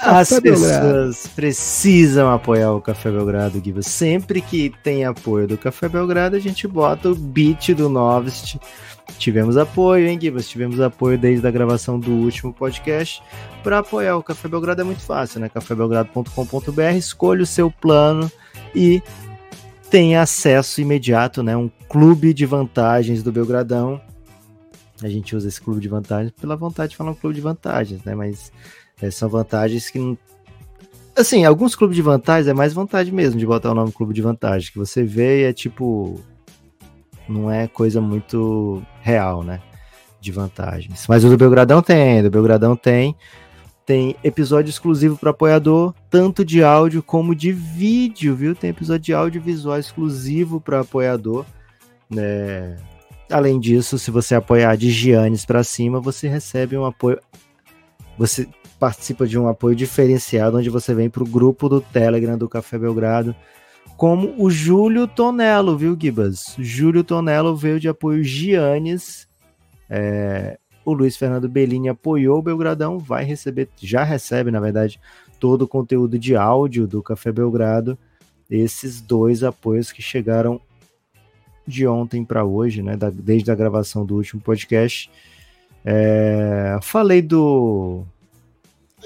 C: As Café pessoas Belgrado. precisam apoiar o Café Belgrado, Gibas. Sempre que tem apoio do Café Belgrado, a gente bota o beat do Novst Tivemos apoio, hein, Gibas? Tivemos apoio desde a gravação do último podcast. Para apoiar o Café Belgrado é muito fácil, né? cafébelgrado.com.br, escolha o seu plano e tem acesso imediato, né? Um clube de vantagens do Belgradão. A gente usa esse clube de vantagens pela vontade de falar um clube de vantagens, né? Mas é, são vantagens que assim, alguns clubes de vantagens é mais vontade mesmo de botar o nome clube de vantagem, que você vê e é tipo não é coisa muito real, né? De vantagens. Mas o do Belgradão tem, do Belgradão tem. Tem episódio exclusivo para apoiador, tanto de áudio como de vídeo, viu? Tem episódio de audiovisual exclusivo para apoiador. Né? Além disso, se você apoiar de Giannis para cima, você recebe um apoio. Você participa de um apoio diferenciado, onde você vem para o grupo do Telegram do Café Belgrado como o Júlio Tonello, viu, Gibas? Júlio Tonello veio de apoio Giannis. É, o Luiz Fernando Bellini apoiou o Belgradão, vai receber, já recebe, na verdade, todo o conteúdo de áudio do Café Belgrado. Esses dois apoios que chegaram de ontem para hoje, né? Da, desde a gravação do último podcast. É, falei do.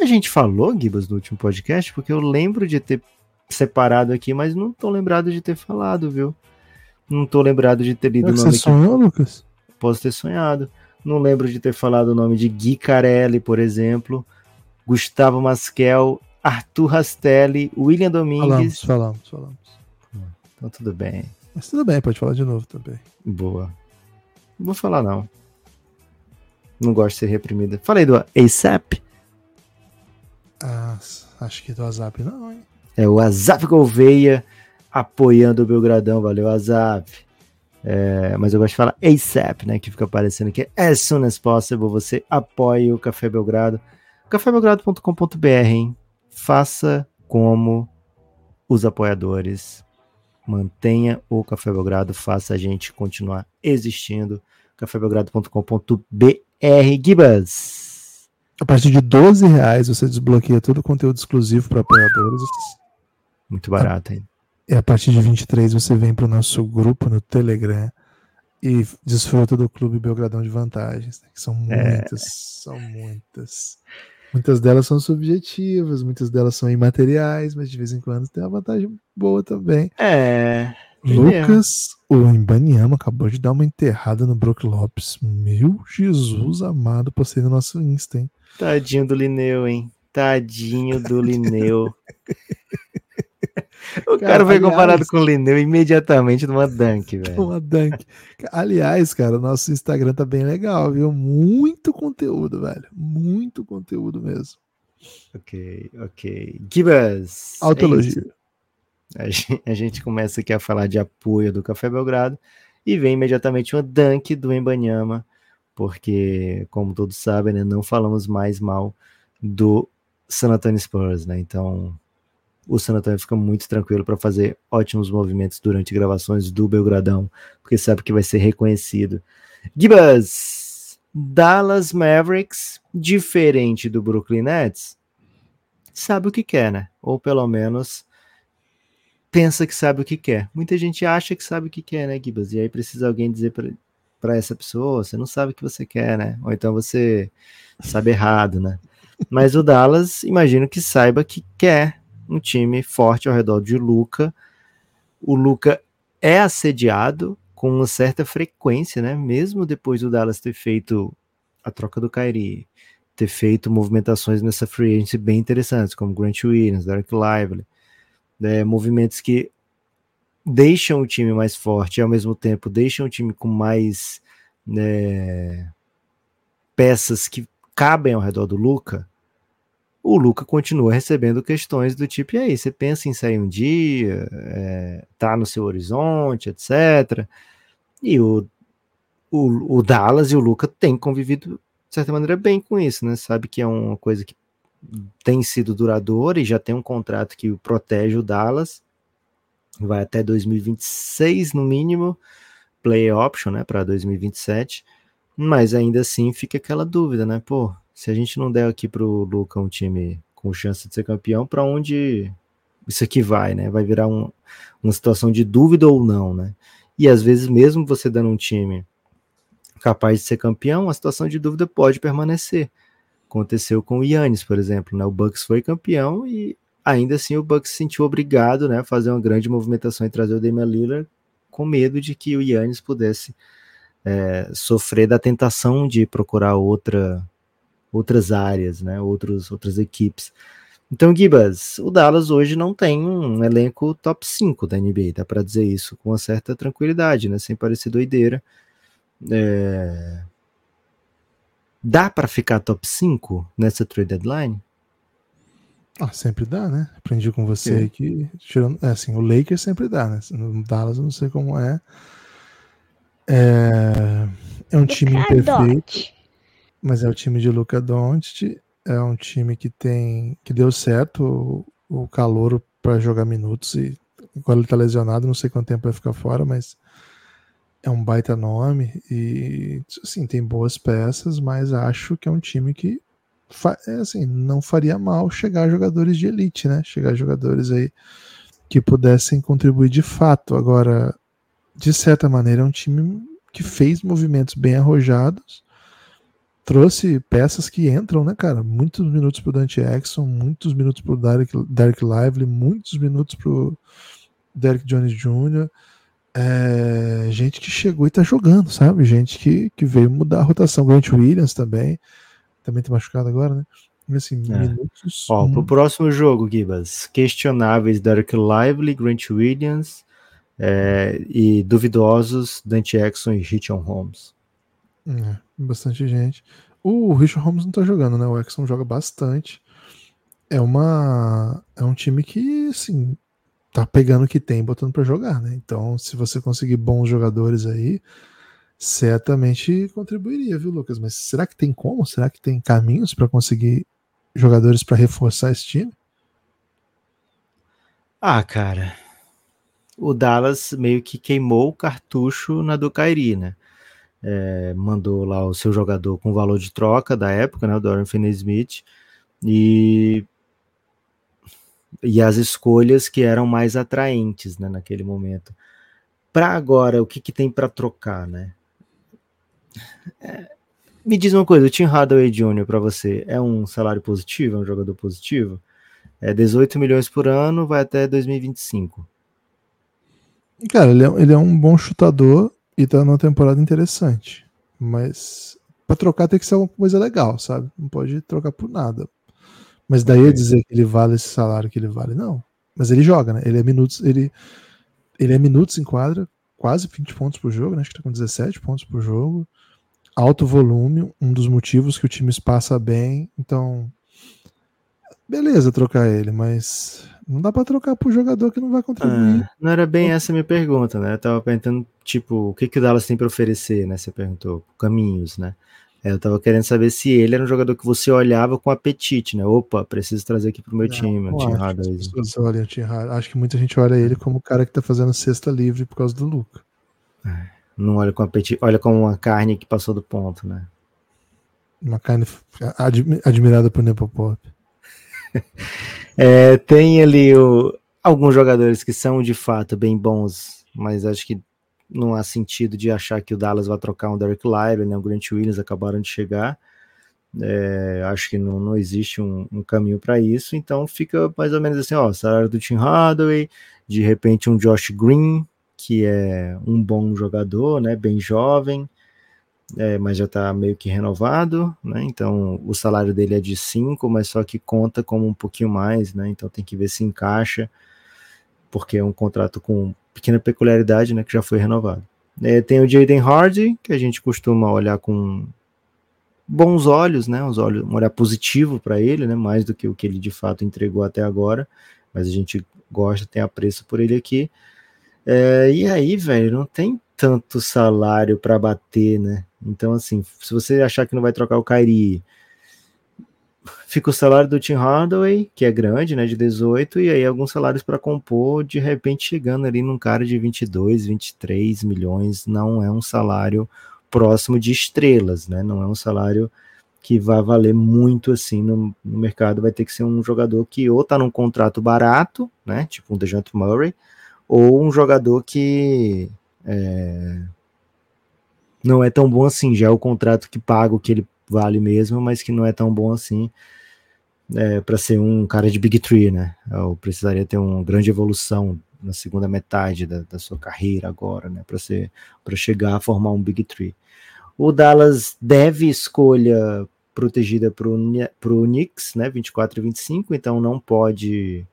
C: A gente falou, Gibas, no último podcast, porque eu lembro de ter separado aqui, mas não tô lembrado de ter falado, viu? Não tô lembrado de ter lido
B: o nome Você aqui. sonhou, Lucas?
C: Posso ter sonhado. Não lembro de ter falado o nome de Gui Carelli, por exemplo. Gustavo Masquel, Arthur Rastelli, William Domingues.
B: Falamos, falamos, falamos.
C: Então tudo bem.
B: Mas tudo bem, pode falar de novo também.
C: Boa. Não vou falar, não. Não gosto de ser reprimida. Falei do ASAP.
B: Ah, acho que do WhatsApp não, hein?
C: É o Azap Gouveia apoiando o Belgradão. Valeu, Azap. É, mas eu gosto de falar ASAP, né? Que fica aparecendo aqui. As soon as possible. Você apoia o Café Belgrado. cafébelgrado.com.br, hein? Faça como os apoiadores. Mantenha o Café Belgrado. Faça a gente continuar existindo. cafébelgrado.com.br. Gibas.
B: A partir de 12 reais você desbloqueia todo o conteúdo exclusivo para apoiadores.
C: Muito barato, hein?
B: E a partir de 23 você vem para o nosso grupo no Telegram e desfruta do Clube Belgradão de Vantagens, né? que são é. muitas, é. são muitas. Muitas delas são subjetivas, muitas delas são imateriais, mas de vez em quando tem uma vantagem boa também.
C: É.
B: Lucas, o Imbaniama acabou de dar uma enterrada no Brook Lopes. Meu Jesus amado, postei no nosso Insta, hein?
C: Tadinho do Lineu, hein? Tadinho do Lineu. O cara, cara foi aliás, comparado com o Lineu imediatamente numa dunk, velho.
B: Uma dunk. Aliás, cara, o nosso Instagram tá bem legal, viu? Muito conteúdo, velho. Muito conteúdo mesmo.
C: Ok, ok. Gibas.
B: Autoelogio.
C: É a gente começa aqui a falar de apoio do Café Belgrado e vem imediatamente uma dunk do Embanyama, porque, como todos sabem, né, não falamos mais mal do San Antonio Spurs, né? Então, o San Antonio fica muito tranquilo para fazer ótimos movimentos durante gravações do Belgradão, porque sabe que vai ser reconhecido. Gibas, Dallas Mavericks, diferente do Brooklyn Nets, sabe o que quer, né? Ou pelo menos pensa que sabe o que quer. Muita gente acha que sabe o que quer, né, Gibas? E aí precisa alguém dizer para essa pessoa, você não sabe o que você quer, né? Ou então você sabe errado, né? Mas o Dallas, imagino que saiba que quer um time forte ao redor de Luca. O Luca é assediado com uma certa frequência, né? Mesmo depois do Dallas ter feito a troca do Kyrie, ter feito movimentações nessa free agency bem interessantes, como Grant Williams, Derek Lively, né? movimentos que deixam o time mais forte e ao mesmo tempo deixam o time com mais né, peças que cabem ao redor do Luca o Luca continua recebendo questões do tipo, e aí, você pensa em sair um dia, é, tá no seu horizonte, etc. E o, o, o Dallas e o Luca têm convivido, de certa maneira, bem com isso, né? Sabe que é uma coisa que tem sido duradoura e já tem um contrato que protege o Dallas, vai até 2026 no mínimo, play option, né, para 2027, mas ainda assim fica aquela dúvida, né? Pô, se a gente não der aqui pro Luca um time com chance de ser campeão, para onde isso aqui vai, né? Vai virar um, uma situação de dúvida ou não, né? E às vezes, mesmo você dando um time capaz de ser campeão, a situação de dúvida pode permanecer. Aconteceu com o Yannis, por exemplo, né? O Bucks foi campeão e ainda assim o Bucks se sentiu obrigado, né, a fazer uma grande movimentação e trazer o Damian Lillard com medo de que o Yannis pudesse é, sofrer da tentação de procurar outra outras áreas, né, outros, outras equipes. Então, Gibas, o Dallas hoje não tem um elenco top 5 da NBA, dá para dizer isso com uma certa tranquilidade, né, sem parecer doideira. É... Dá para ficar top 5 nessa trade deadline?
B: Ah, sempre dá, né? Aprendi com você é. que tirando, é, assim, o Lakers sempre dá, né? No Dallas eu não sei como é. É, é um time imperfeito. Mas é o time de Luca Doncic, é um time que tem que deu certo o, o calor para jogar minutos e agora ele tá lesionado, não sei quanto tempo vai ficar fora, mas é um baita nome e assim, tem boas peças, mas acho que é um time que é assim, não faria mal chegar jogadores de elite, né? Chegar jogadores aí que pudessem contribuir de fato. Agora, de certa maneira, é um time que fez movimentos bem arrojados trouxe peças que entram, né, cara? Muitos minutos pro Dante Exxon, muitos minutos pro Derek, Derek Lively, muitos minutos pro Derek Jones Jr. é, gente que chegou e tá jogando, sabe? Gente que, que veio mudar a rotação. Grant Williams também. Também tá machucado agora, né? Assim,
C: É.
B: minutos.
C: Ó, pro próximo jogo, Gibas, questionáveis Derek Lively, Grant Williams é, e duvidosos Dante Exxon e Richon Holmes.
B: é, bastante gente. O Richard Holmes não tá jogando, né? O Exxon joga bastante. É uma. É um time que, assim, tá pegando o que tem botando pra jogar, né? Então, se você conseguir bons jogadores aí, certamente contribuiria, viu, Lucas? Mas será que tem como? Será que tem caminhos pra conseguir jogadores pra reforçar esse time?
C: Ah, cara, o Dallas meio que queimou o cartucho na do né? É, mandou lá o seu jogador com valor de troca da época, né? O Dorian Finney-Smith e e as escolhas que eram mais atraentes, né? Naquele momento. Para agora, o que, que tem para trocar, né? É, me diz uma coisa, o Tim Hardaway Jr. para você é um salário positivo, é um jogador positivo? É 18 milhões por ano, vai até 2025.
B: Cara, ele é, ele é um bom chutador e tá numa temporada interessante. Mas pra trocar tem que ser alguma coisa legal, sabe? Não pode trocar por nada. Mas daí é dizer que ele vale esse salário que ele vale, não. Mas ele joga, né? Ele é minutos, ele, ele é minutos em quadra, quase 20 pontos por jogo, né? Acho que tá com 17 pontos por jogo. Alto volume, um dos motivos que o time espaça bem. Então, beleza trocar ele, mas não dá pra trocar por jogador que não vai contribuir.
C: Ah, não era bem essa a minha pergunta, né? Eu tava perguntando, tipo, o que, que o Dallas tem para oferecer, né? Você perguntou, caminhos, né? É, Eu tava querendo saber se ele era um jogador que você olhava com apetite, né? Opa, preciso trazer aqui pro meu time, o Tim
B: acho que
C: Hardaway.
B: as pessoas olham o Tim Hardaway. Acho que muita gente olha ele como o cara que tá fazendo cesta livre por causa do Luca.
C: Não olha com apetite, olha como uma carne que passou do ponto, né?
B: Uma carne admi- admirada por Nepopop.
C: É, tem ali o- alguns jogadores que são de fato bem bons, mas acho que não há sentido de achar que o Dallas vai trocar um Derek Lively, né? O Grant Williams acabaram de chegar. É, acho que não, não existe um, um caminho para isso, então fica mais ou menos assim, ó, salário do Tim Hardaway, de repente um Josh Green, que é um bom jogador, né? Bem jovem, é, mas já está meio que renovado, né? Então o salário dele é de 5, mas só que conta como um pouquinho mais, né? Então tem que ver se encaixa, porque é um contrato com pequena peculiaridade, né? Que já foi renovado. É, tem o Jaden Hardy, que a gente costuma olhar com bons olhos, né? Uns olhos, um olhar positivo para ele, né? Mais do que o que ele de fato entregou até agora, mas a gente gosta, tem apreço por ele aqui. É, e aí, velho, não tem tanto salário para bater, né? Então, assim, se você achar que não vai trocar o Kyrie, fica o salário do Tim Hardaway, que é grande, né, de 18, e aí alguns salários para compor, de repente chegando ali num cara de 22, 23 milhões, não é um salário próximo de estrelas, né? Não é um salário que vai valer muito assim no, no mercado, vai ter que ser um jogador que ou tá num contrato barato, né, tipo um DeJounte Murray, ou um jogador que é, não é tão bom assim, já é o contrato que paga o que ele vale mesmo, mas que não é tão bom assim é, para ser um cara de Big Three, né? Eu precisaria ter uma grande evolução na segunda metade da, da sua carreira agora, né? Para ser para chegar a formar um Big Three. O Dallas deve escolha protegida para o Knicks, né? 24 e 25, então não pode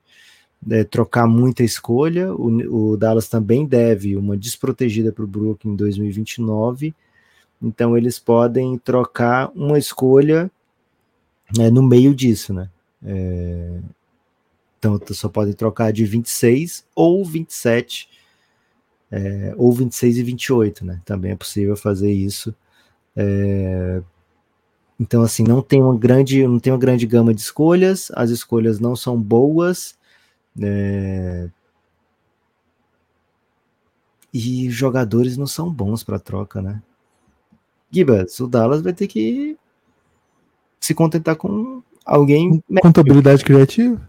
C: é, trocar muita escolha. O, o, Dallas também deve uma desprotegida para o Brooklyn em 2029. Então eles podem trocar uma escolha né, no meio disso, né? É, então só podem trocar de 26 ou 27, é, ou 26 e 28, né? Também é possível fazer isso. É, então assim não tem uma grande, não tem uma grande gama de escolhas. As escolhas não são boas. É... E jogadores não são bons para troca, né? Gibas, o Dallas vai ter que se contentar com alguém.
B: Contabilidade criativa?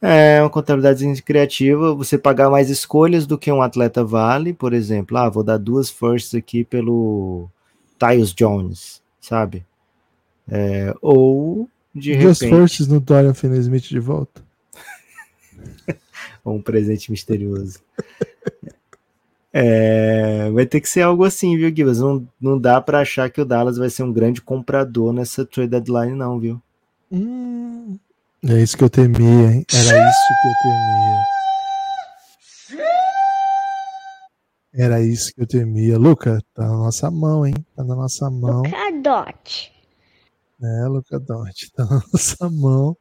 C: É, uma contabilidade criativa, você pagar mais escolhas do que um atleta vale, por exemplo, ah, vou dar duas firsts aqui pelo Tyus Jones, sabe? É, ou de
B: duas
C: repente...
B: firsts no Dorian Finney-Smith de volta?
C: um presente misterioso. É, vai ter que ser algo assim, viu, Gibas? Não, não dá para achar que o Dallas vai ser um grande comprador nessa trade deadline, não, viu?
B: Hum, é isso que eu temia, hein? Era isso que eu temia. Era isso que eu temia. Luca, tá na nossa mão, hein? Tá na nossa mão.
D: Luca Dot.
B: É, Luca Dot, tá na nossa mão.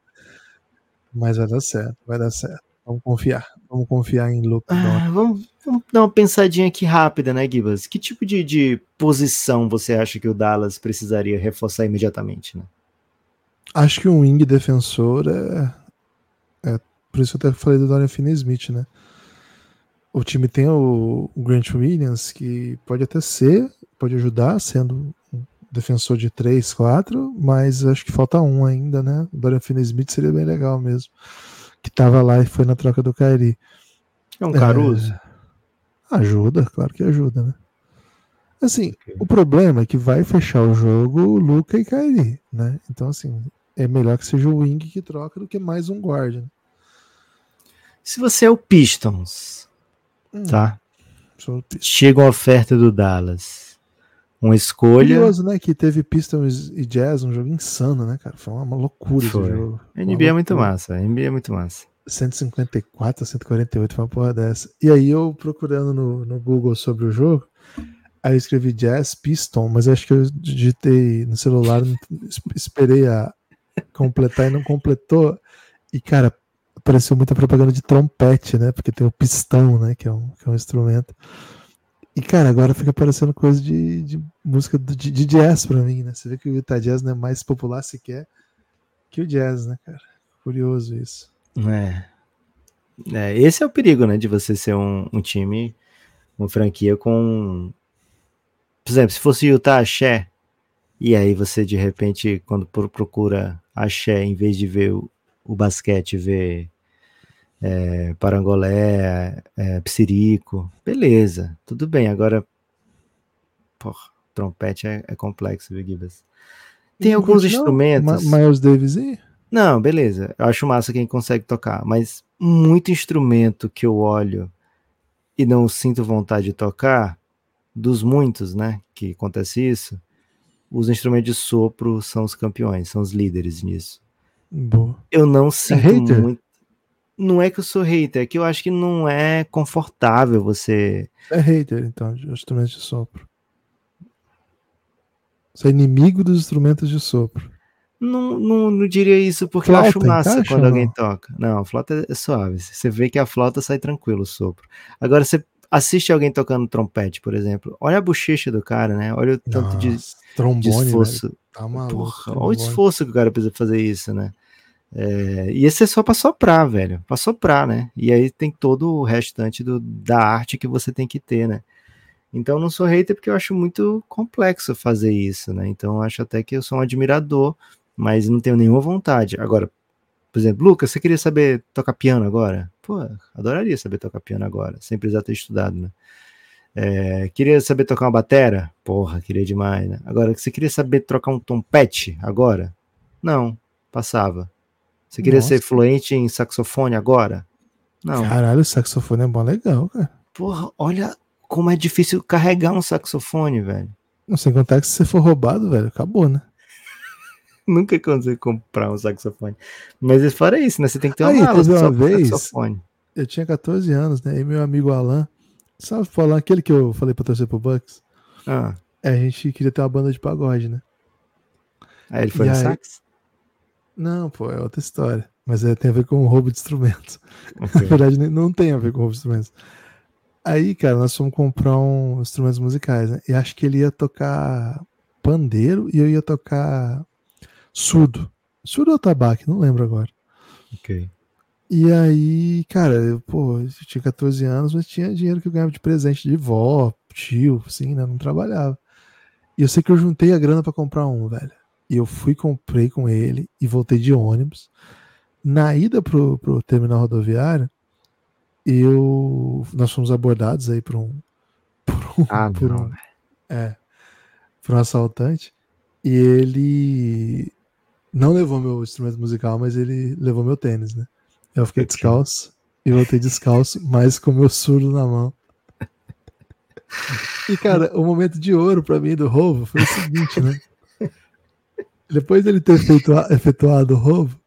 B: Mas vai dar certo, vai dar certo. Vamos confiar. Vamos confiar em Luca
C: ah, vamos, vamos, dar uma pensadinha aqui rápida, né, Gibas? Que tipo de, de posição você acha que o Dallas precisaria reforçar imediatamente, né?
B: Acho que um wing defensor é, é. Por isso eu até falei do Dorian Finney-Smith, né? O time tem o, o Grant Williams, que pode até ser, pode ajudar, sendo um defensor de 3, 4, mas acho que falta um ainda, né? O Dorian Finney-Smith seria bem legal mesmo que tava lá e foi na troca do Kairi.
C: É um Caruso? É,
B: ajuda, claro que ajuda, né? Assim, okay. o problema é que vai fechar o jogo Luca e Kairi, né? Então, assim, é melhor que seja o Wing que troca do que mais um guarda. Né?
C: Se você é o Pistons, hum, tá? Chega uma oferta do Dallas uma escolha.
B: Curioso, né? Que teve Pistons e Jazz, um jogo insano, né, cara? Foi uma loucura foi. esse jogo.
C: NBA é muito massa, NBA é muito massa.
B: 154, 148, foi uma porra dessa. E aí eu procurando no, no Google sobre o jogo, aí eu escrevi Jazz Piston, mas acho que eu digitei no celular, esperei a completar e não completou. E, cara, apareceu muita propaganda de trompete, né? Porque tem o pistão, né? Que é um, que é um instrumento. E, cara, agora fica parecendo coisa de, de música de, de, jazz pra mim, né? Você vê que o Utah Jazz não é mais popular sequer que o jazz, né, cara? Curioso isso.
C: É. é esse é o perigo, né? De você ser um, um time, uma franquia com. Por exemplo, se fosse Utah Axé, e aí você de repente, quando procura Axé, em vez de ver o, o basquete, vê é, parangolé, é, psirico, beleza, tudo bem. Agora, porra, trompete é, é complexo, viu, Gibas? Tem alguns instrumentos.
B: Ma Miles Davis aí?
C: Não, beleza. Eu acho massa quem consegue tocar, mas muito instrumento que eu olho e não sinto vontade de tocar, dos muitos, né, que acontece isso, os instrumentos de sopro são os campeões, são os líderes nisso.
B: Boa.
C: Eu não é sinto é muito não é que eu sou hater, é que eu acho que não é confortável você.
B: É hater, então, de instrumentos de sopro. Você é inimigo dos instrumentos de sopro.
C: Não, não, não diria isso porque flauta, eu acho massa quando alguém toca. Não, a flauta é suave. Você vê que a flauta sai tranquilo o sopro. Agora você assiste alguém tocando trompete, por exemplo. Olha a bochecha do cara, né? Olha o tanto Nossa, de, trombone, de esforço.
B: Tá maluco,
C: Porra, olha o esforço que o cara precisa fazer isso, né? É, e esse é só para soprar, velho, para soprar, né? E aí tem todo o restante do, da arte que você tem que ter, né? Então não sou hater porque eu acho muito complexo fazer isso, né? Então acho até que eu sou um admirador, mas não tenho nenhuma vontade. Agora, por exemplo, Lucas, você queria saber tocar piano agora? Pô, adoraria saber tocar piano agora, sem precisar ter estudado, né? É, queria saber tocar uma batera? Porra, queria demais, né? Agora, você queria saber trocar um trompete agora? Não, passava. Você queria Nossa. ser fluente em saxofone agora?
B: Não. Caralho, o saxofone é bom legal, cara.
C: Porra, olha como é difícil carregar um saxofone, velho.
B: Não sei contar que se você for roubado, velho, acabou, né?
C: Nunca consegui comprar um saxofone. Mas fora isso, né? Você tem que ter uma
B: Aí, mala uma vez, saxofone. Eu tinha 14 anos, né? E meu amigo Alan, sabe falar aquele que eu falei pra torcer pro Bucks?
C: Ah.
B: É, a gente queria ter uma banda de pagode, né?
C: Aí ele foi e no aí, sax?
B: Não, pô, é outra história. Mas é, tem a ver com roubo de instrumentos. Okay. Na verdade, não tem a ver com roubo de instrumentos. Aí, cara, nós fomos comprar uns instrumentos musicais, né? E acho que ele ia tocar pandeiro e eu ia tocar surdo. Surdo ou tabaco, não lembro agora.
C: Ok.
B: E aí, cara, eu, pô, eu tinha 14 anos, mas tinha dinheiro que eu ganhava de presente de vó, tio, assim, né? Não trabalhava. E eu sei que eu juntei a grana para comprar um, velho. E eu fui, comprei com ele e voltei de ônibus. Na ida pro, pro terminal rodoviário, eu nós fomos abordados aí por um por um,
C: ah,
B: por um é, por um assaltante e ele não levou meu instrumento musical, mas ele levou meu tênis, né? Eu fiquei descalço e voltei descalço, mas com meu surdo na mão. E, cara, o momento de ouro para mim do roubo foi o seguinte, né? Depois dele ter efetuado o roubo,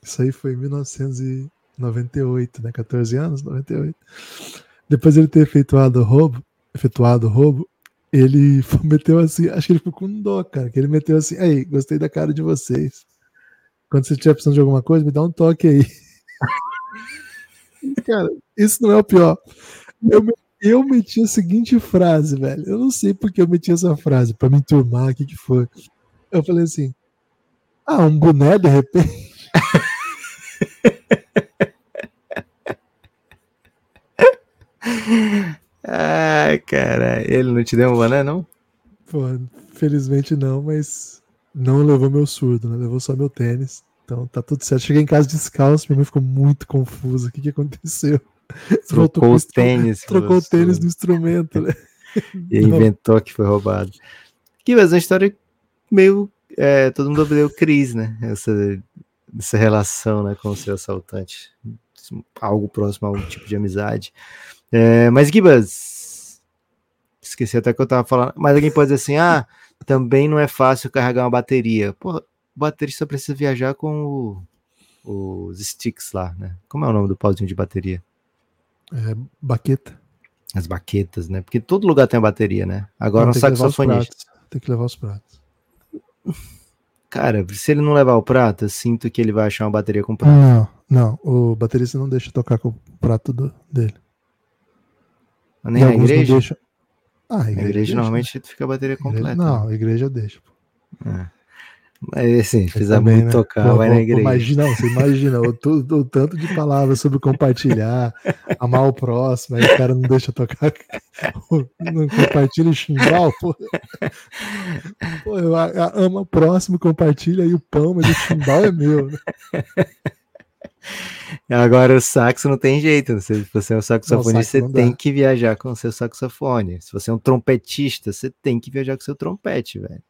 B: isso aí foi em 1998, né? 14 anos, 98. Depois dele ter efetuado o roubo, efetuado o roubo, ele meteu assim, acho que ele ficou com dó, cara, que ele meteu assim, aí, gostei da cara de vocês. Quando você tiver precisando de alguma coisa, me dá um toque aí. cara, isso não é o pior. Eu, eu meti a seguinte frase, velho. Eu não sei porque eu meti essa frase, para me enturmar, o que que foi. Eu falei assim, ah, um boné de repente?
C: Ai, cara, ele não te deu um boné, não?
B: Pô, felizmente não, mas não levou meu surdo, né? Levou só meu tênis. Então tá tudo certo. Cheguei em casa descalço, minha mãe ficou muito confusa. O que, que aconteceu?
C: Trocou os tênis.
B: Trocou o tênis no instrumento, né?
C: E inventou que foi roubado. Que mas uma história meio. É, todo mundo deu crise, né? Essa, essa relação né, com o seu assaltante. Algo próximo a algum tipo de amizade. É, mas, Gibas, esqueci até que eu tava falando. Mas alguém pode dizer assim: ah, também não é fácil carregar uma bateria. Pô, o baterista precisa viajar com o, os sticks lá, né? Como é o nome do pauzinho de bateria?
B: É, baqueta.
C: As baquetas, né? Porque todo lugar tem a bateria, né? Agora não, um saxofonista.
B: Tem que levar os pratos.
C: Cara, se ele não levar o prato, eu sinto que ele vai achar uma bateria com prato.
B: Não, não. O baterista não deixa tocar com o prato do, dele.
C: Nem a igreja?
B: Ah, a igreja,
C: a igreja normalmente fica a bateria completa.
B: Não, a igreja deixa.
C: É. Mas assim, fizer também, muito né? tocar, Pô, vai na igreja.
B: Imagina, você imagina o, tanto de palavras sobre compartilhar, amar o próximo, aí o cara não deixa tocar, não compartilha o chimbal, pô. pô eu amo o próximo, compartilha aí o pão, mas o chimbal é meu, né?
C: Agora o saxo não tem jeito. Se você é um saxofonista, não, você tem que viajar com o seu saxofone. Se você é um trompetista, você tem que viajar com o seu trompete, velho.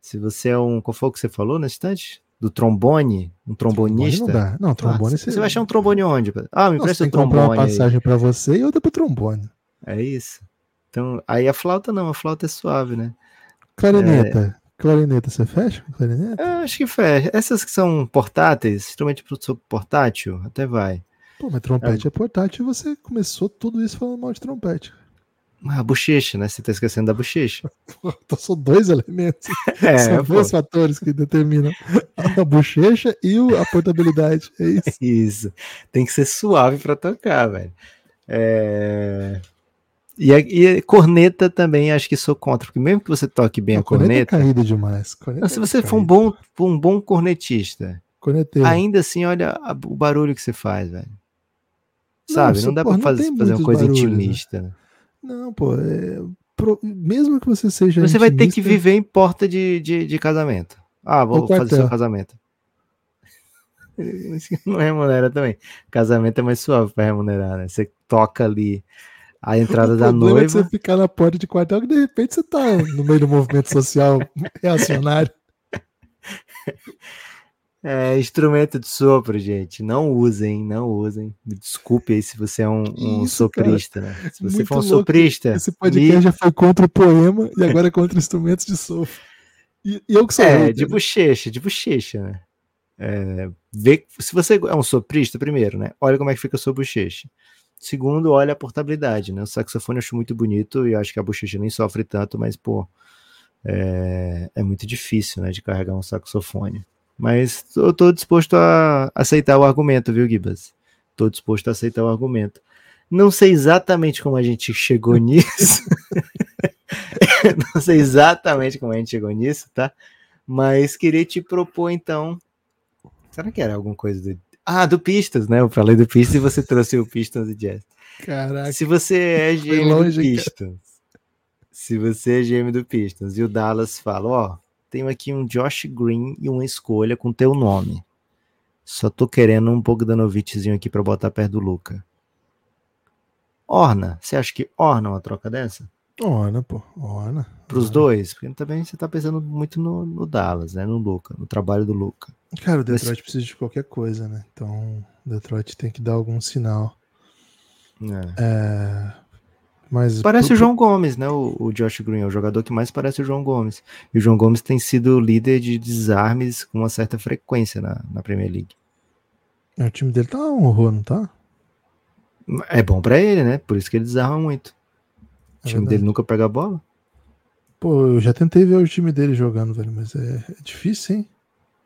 C: Se você é um. Qual foi o que você falou na instante? Do trombone? Um trombonista?
B: Trombone não, não, trombone
C: ah, você... você vai achar um trombone onde? Ah, me empresta
B: o
C: trombone.
B: uma passagem para você e outra para trombone.
C: É isso. Então, aí a flauta não, a flauta é suave, né?
B: Clarineta. É... Clarineta, você fecha com clarineta?
C: É, acho que fecha. Essas que são portáteis, instrumento portátil, até vai.
B: Pô, mas trompete é, é portátil e você começou tudo isso falando mal de trompete.
C: Ah, a bochecha, né? Você tá esquecendo da bochecha.
B: Então são dois elementos. É, são dois fatores que determinam a bochecha e a portabilidade. É isso. É
C: isso. Tem que ser suave para tocar, velho. É... E, a, e a corneta também acho que sou contra, porque mesmo que você toque bem a, a corneta.
B: corneta é caída demais. Corneta
C: se você é for um bom, um bom cornetista,
B: Corneteiro.
C: ainda assim, olha o barulho que você faz, velho. Sabe? Não, não dá para fazer, fazer uma coisa barulho, intimista. Né?
B: Não, pô, é, pro, mesmo que você seja.
C: Você vai ter que viver em porta de, de, de casamento. Ah, vou fazer seu casamento. Não remunera também. Casamento é mais suave para remunerar, né? Você toca ali a entrada da noiva. É
B: você ficar na porta de quartel que de repente você tá no meio do movimento social reacionário.
C: É, instrumento de sopro, gente. Não usem, não usem. Me desculpe aí se você é um, um Isso, soprista, né? Se você Muito for um louco. soprista.
B: Esse podcast me... já foi contra o poema e agora é contra instrumentos de sopro. E, e eu que sou.
C: É, de bochecha, de bochecha, né? É, vê, se você é um soprista, primeiro, né? Olha como é que fica a sua bochecha. Segundo, olha a portabilidade, né? O saxofone eu acho muito bonito e acho que a bochecha nem sofre tanto, mas, pô, é, é muito difícil, né, de carregar um saxofone. Mas eu tô disposto a aceitar o argumento, viu, Gibas? Tô disposto a aceitar o argumento. Não sei exatamente como a gente chegou nisso. Não sei exatamente como a gente chegou nisso, tá? Mas queria te propor, então. Será que era alguma coisa do. Ah, do Pistas, né? Eu falei do Pistas e você trouxe o Pistas de Jazz.
B: Caraca.
C: Se você é GM do Pistons. Se você é GM do Pistons e o Dallas fala, ó, tenho aqui um Josh Green e uma escolha com teu nome. Só tô querendo um pouco da novitezinho aqui para botar perto do Luca. Orna, você acha que orna uma troca dessa?
B: Orna, pô, orna.
C: Pros dois? Porque também você tá pensando muito no, no, Dallas, né? No Luca, no trabalho do Luca.
B: Cara, o Detroit Mas... precisa de qualquer coisa, né? Então, o Detroit tem que dar algum sinal. É. É... Mas
C: Parece
B: pro-
C: o João Gomes, né? O, o Josh Green é o jogador que mais parece o João Gomes. E o João Gomes tem sido líder de desarmes com uma certa frequência na, na Premier League.
B: O time dele tá um horror, não tá?
C: É bom pra ele, né? Por isso que ele desarma muito. O time dele nunca pega a bola.
B: Pô, eu já tentei ver o time dele jogando, velho, mas é, é difícil, hein?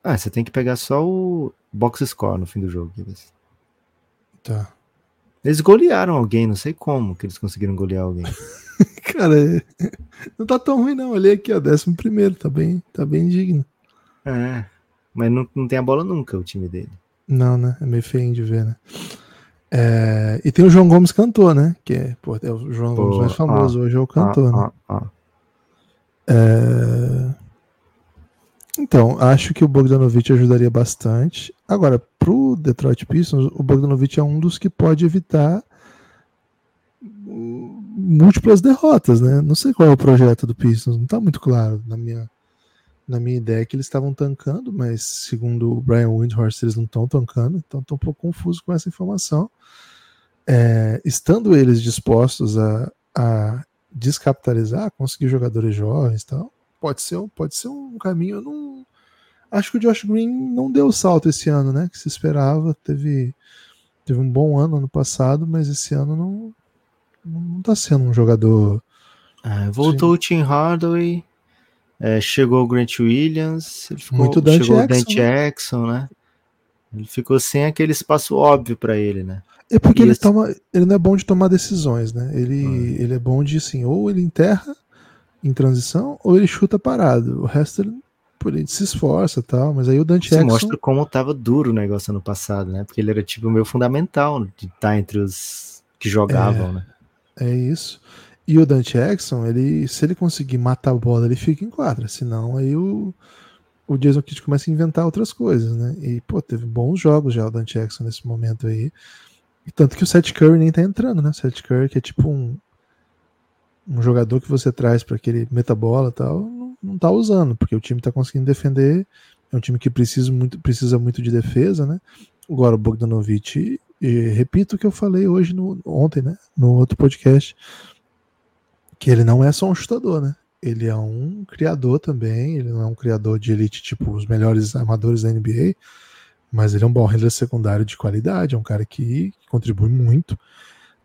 C: Ah, você tem que pegar só o box score no fim do jogo.
B: Tá.
C: Eles golearam alguém, não sei como que eles conseguiram golear alguém.
B: Cara, é- não tá tão ruim, não. Olhei aqui, ó, décimo primeiro, tá bem, tá bem digno.
C: É, mas não, não tem a bola nunca o time dele.
B: Não, né? É meio feio de ver, né? É, e tem o João Gomes cantor, né? Que é, pô, é o João Gomes mais famoso hoje é o cantor, né?
C: Ah, ah, ah.
B: É, Então, acho que o Bogdanovich ajudaria bastante. Agora, pro Detroit Pistons, o Bogdanovich é um dos que pode evitar múltiplas derrotas, né? Não sei qual é o projeto do Pistons, não tá muito claro na minha, na minha ideia que eles estavam tancando, mas segundo o Brian Windhorst, eles não estão tancando, então estou um pouco confuso com essa informação. É, estando eles dispostos a, a descapitalizar, conseguir jogadores jovens e tal, pode ser, um- pode ser um caminho. Eu não acho que o Josh Green não deu o salto esse ano, né? Que se esperava. Teve, teve um bom ano ano passado, mas esse ano não não tá sendo um jogador.
C: Ah, voltou o Tim Hardaway, é, chegou o Grant Williams, ele ficou,
B: Muito Dante
C: chegou o Dante Jackson, né? Ele ficou sem aquele espaço óbvio pra ele, né?
B: É porque ele
C: Isso.
B: toma, ele não é bom de tomar decisões, né? Ele, ele é bom de assim, ou ele enterra em transição, ou ele chuta parado. O resto ele, ele se esforça, tal. Mas aí o Dante
C: Isso
B: Jackson
C: mostra como tava duro o negócio ano passado, né? Porque ele era tipo meio fundamental de estar entre os que jogavam, né?
B: É isso. E o Dante Jackson, ele, se ele conseguir matar a bola, ele fica em quadra. Senão, aí o, o Jason Kidd começa a inventar outras coisas, né? E, pô, teve bons jogos já o Dante Jackson nesse momento aí. E tanto que o Seth Curry nem tá entrando, né? O Seth Curry, que é tipo um, um jogador que você traz para que ele meta a bola e tal, não, não tá usando, porque o time tá conseguindo defender. É um time que precisa muito, precisa muito de defesa, né? Agora o Bogdanovich, e repito o que eu falei hoje, no, ontem, né? No outro podcast, que ele não é só um chutador, né? Ele é um criador também, ele não é um criador de elite, tipo os melhores armadores da NBA, mas ele é um bom handler secundário de qualidade, é um cara que contribui muito.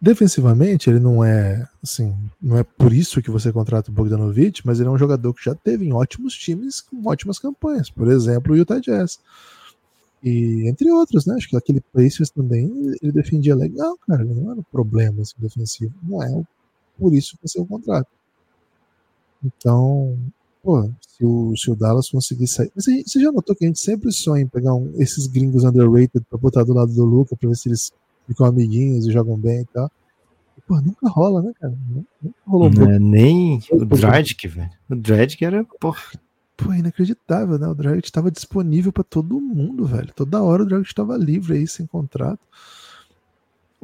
B: Defensivamente, ele não é assim, não é por isso que você contrata o Bogdanovich, mas ele é um jogador que já teve em ótimos times com ótimas campanhas, por exemplo, o Utah Jazz. E entre outros, né? Acho que aquele Pacers também ele defendia legal, cara. Ele não era um problema assim, defensivo. Não é o- por isso que o contrato. Então, pô, se o, se o Dallas conseguir sair. Gente- você já notou que a gente sempre sonha em pegar um- esses gringos underrated pra botar do lado do Luca pra ver se eles ficam amiguinhos e jogam bem e tal. E, pô, nunca rola, né, cara? Nunca rolou
C: Não é nem o Dragic, velho. O Dragic era, porra,
B: Pô, inacreditável, né? O Dragic estava disponível para todo mundo, velho. Toda hora o Dragic estava livre aí, sem contrato.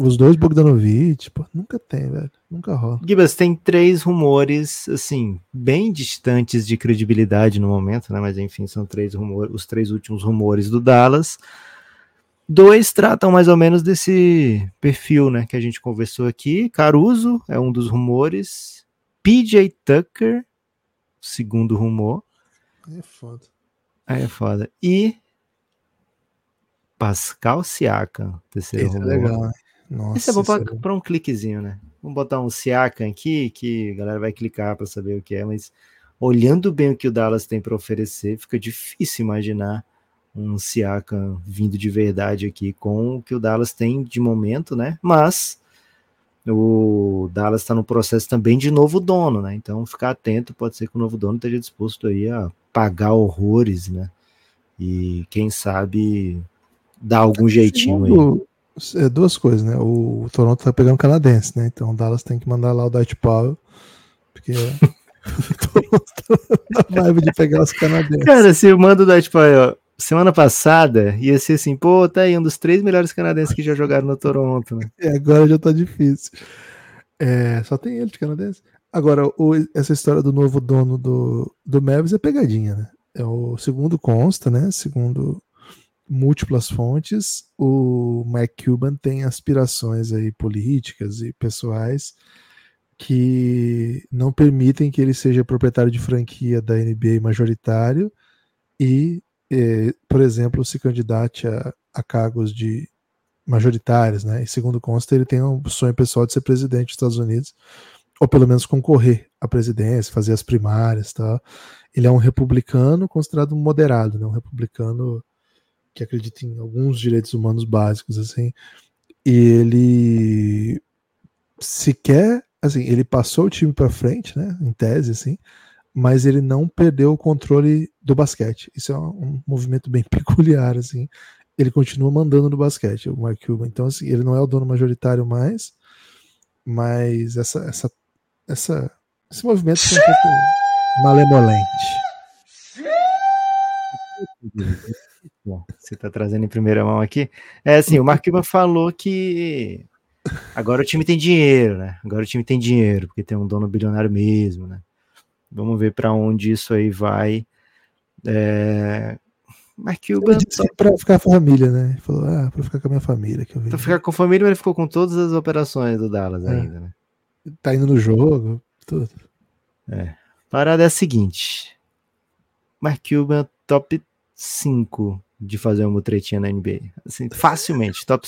B: Os dois Bogdanovich, pô, nunca tem, velho. Nunca rola.
C: Gibas, tem três rumores, assim, bem distantes de credibilidade no momento, né? Mas enfim, são três rumores, os três últimos rumores do Dallas. Dois tratam mais ou menos desse perfil, né? Que a gente conversou aqui. Caruso é um dos rumores. PJ Tucker, segundo rumor.
B: Aí é foda.
C: Aí é foda. E Pascal Siakam, terceiro
B: Esse é
C: rumor.
B: legal, né? Nossa,
C: Esse é bom para um cliquezinho, né? Vamos botar um Siakam aqui, que a galera vai clicar para saber o que é, mas olhando bem o que o Dallas tem para oferecer, fica difícil imaginar um Siakam vindo de verdade aqui com o que o Dallas tem de momento, né? Mas o Dallas está no processo também de novo dono, né? Então ficar atento, pode ser que o novo dono esteja disposto aí a pagar horrores, né? E quem sabe dar algum jeitinho aí.
B: É duas coisas, né? O Toronto tá pegando canadense, né? Então o Dallas tem que mandar lá o Dwight Powell, porque o Toronto tá na vibe de pegar os canadenses.
C: Cara, se eu mando dar, tipo, aí, ó, semana passada, ia ser assim, pô, tá aí um dos três melhores canadenses que já jogaram no Toronto, né?
B: E agora já tá difícil. É, só tem ele de canadense. Agora, o- essa história do novo dono do, do Mavis é pegadinha, né? É o segundo consta, né? Segundo múltiplas fontes, o Mike Cuban tem aspirações aí políticas e pessoais que não permitem que ele seja proprietário de franquia da NBA majoritário e, eh, por exemplo, se candidate a, a cargos de majoritários, né? E segundo consta, ele tem um sonho pessoal de ser presidente dos Estados Unidos, ou pelo menos concorrer à presidência, fazer as primárias, tá? Ele é um republicano considerado moderado, né? Um republicano que acredita em alguns direitos humanos básicos, assim. E ele sequer, assim, ele passou o time para frente, né? Em tese, assim, mas ele não perdeu o controle do basquete. Isso é um, movimento bem peculiar, assim. Ele continua mandando no basquete, o Mark Cuban. Então, assim, ele não é o dono majoritário mais, mas essa, essa, essa, esse movimento é um pouco malemolente.
C: Você está trazendo em primeira mão aqui. É assim, o Mark Cuban falou que agora o time tem dinheiro, né? Agora o time tem dinheiro, porque tem um dono bilionário mesmo, né? Vamos ver para onde isso aí vai. É... Mark Cuban.
B: Para ficar com a família, né? Ele falou, ah, para ficar com a minha família.
C: Para ficar com a família, mas ele ficou com todas as operações do Dallas é. ainda, né?
B: Tá indo no jogo, tudo.
C: É. Parada é a seguinte: Mark Cuban, top 5 de fazer uma mutretinha na NBA. Assim, facilmente. Top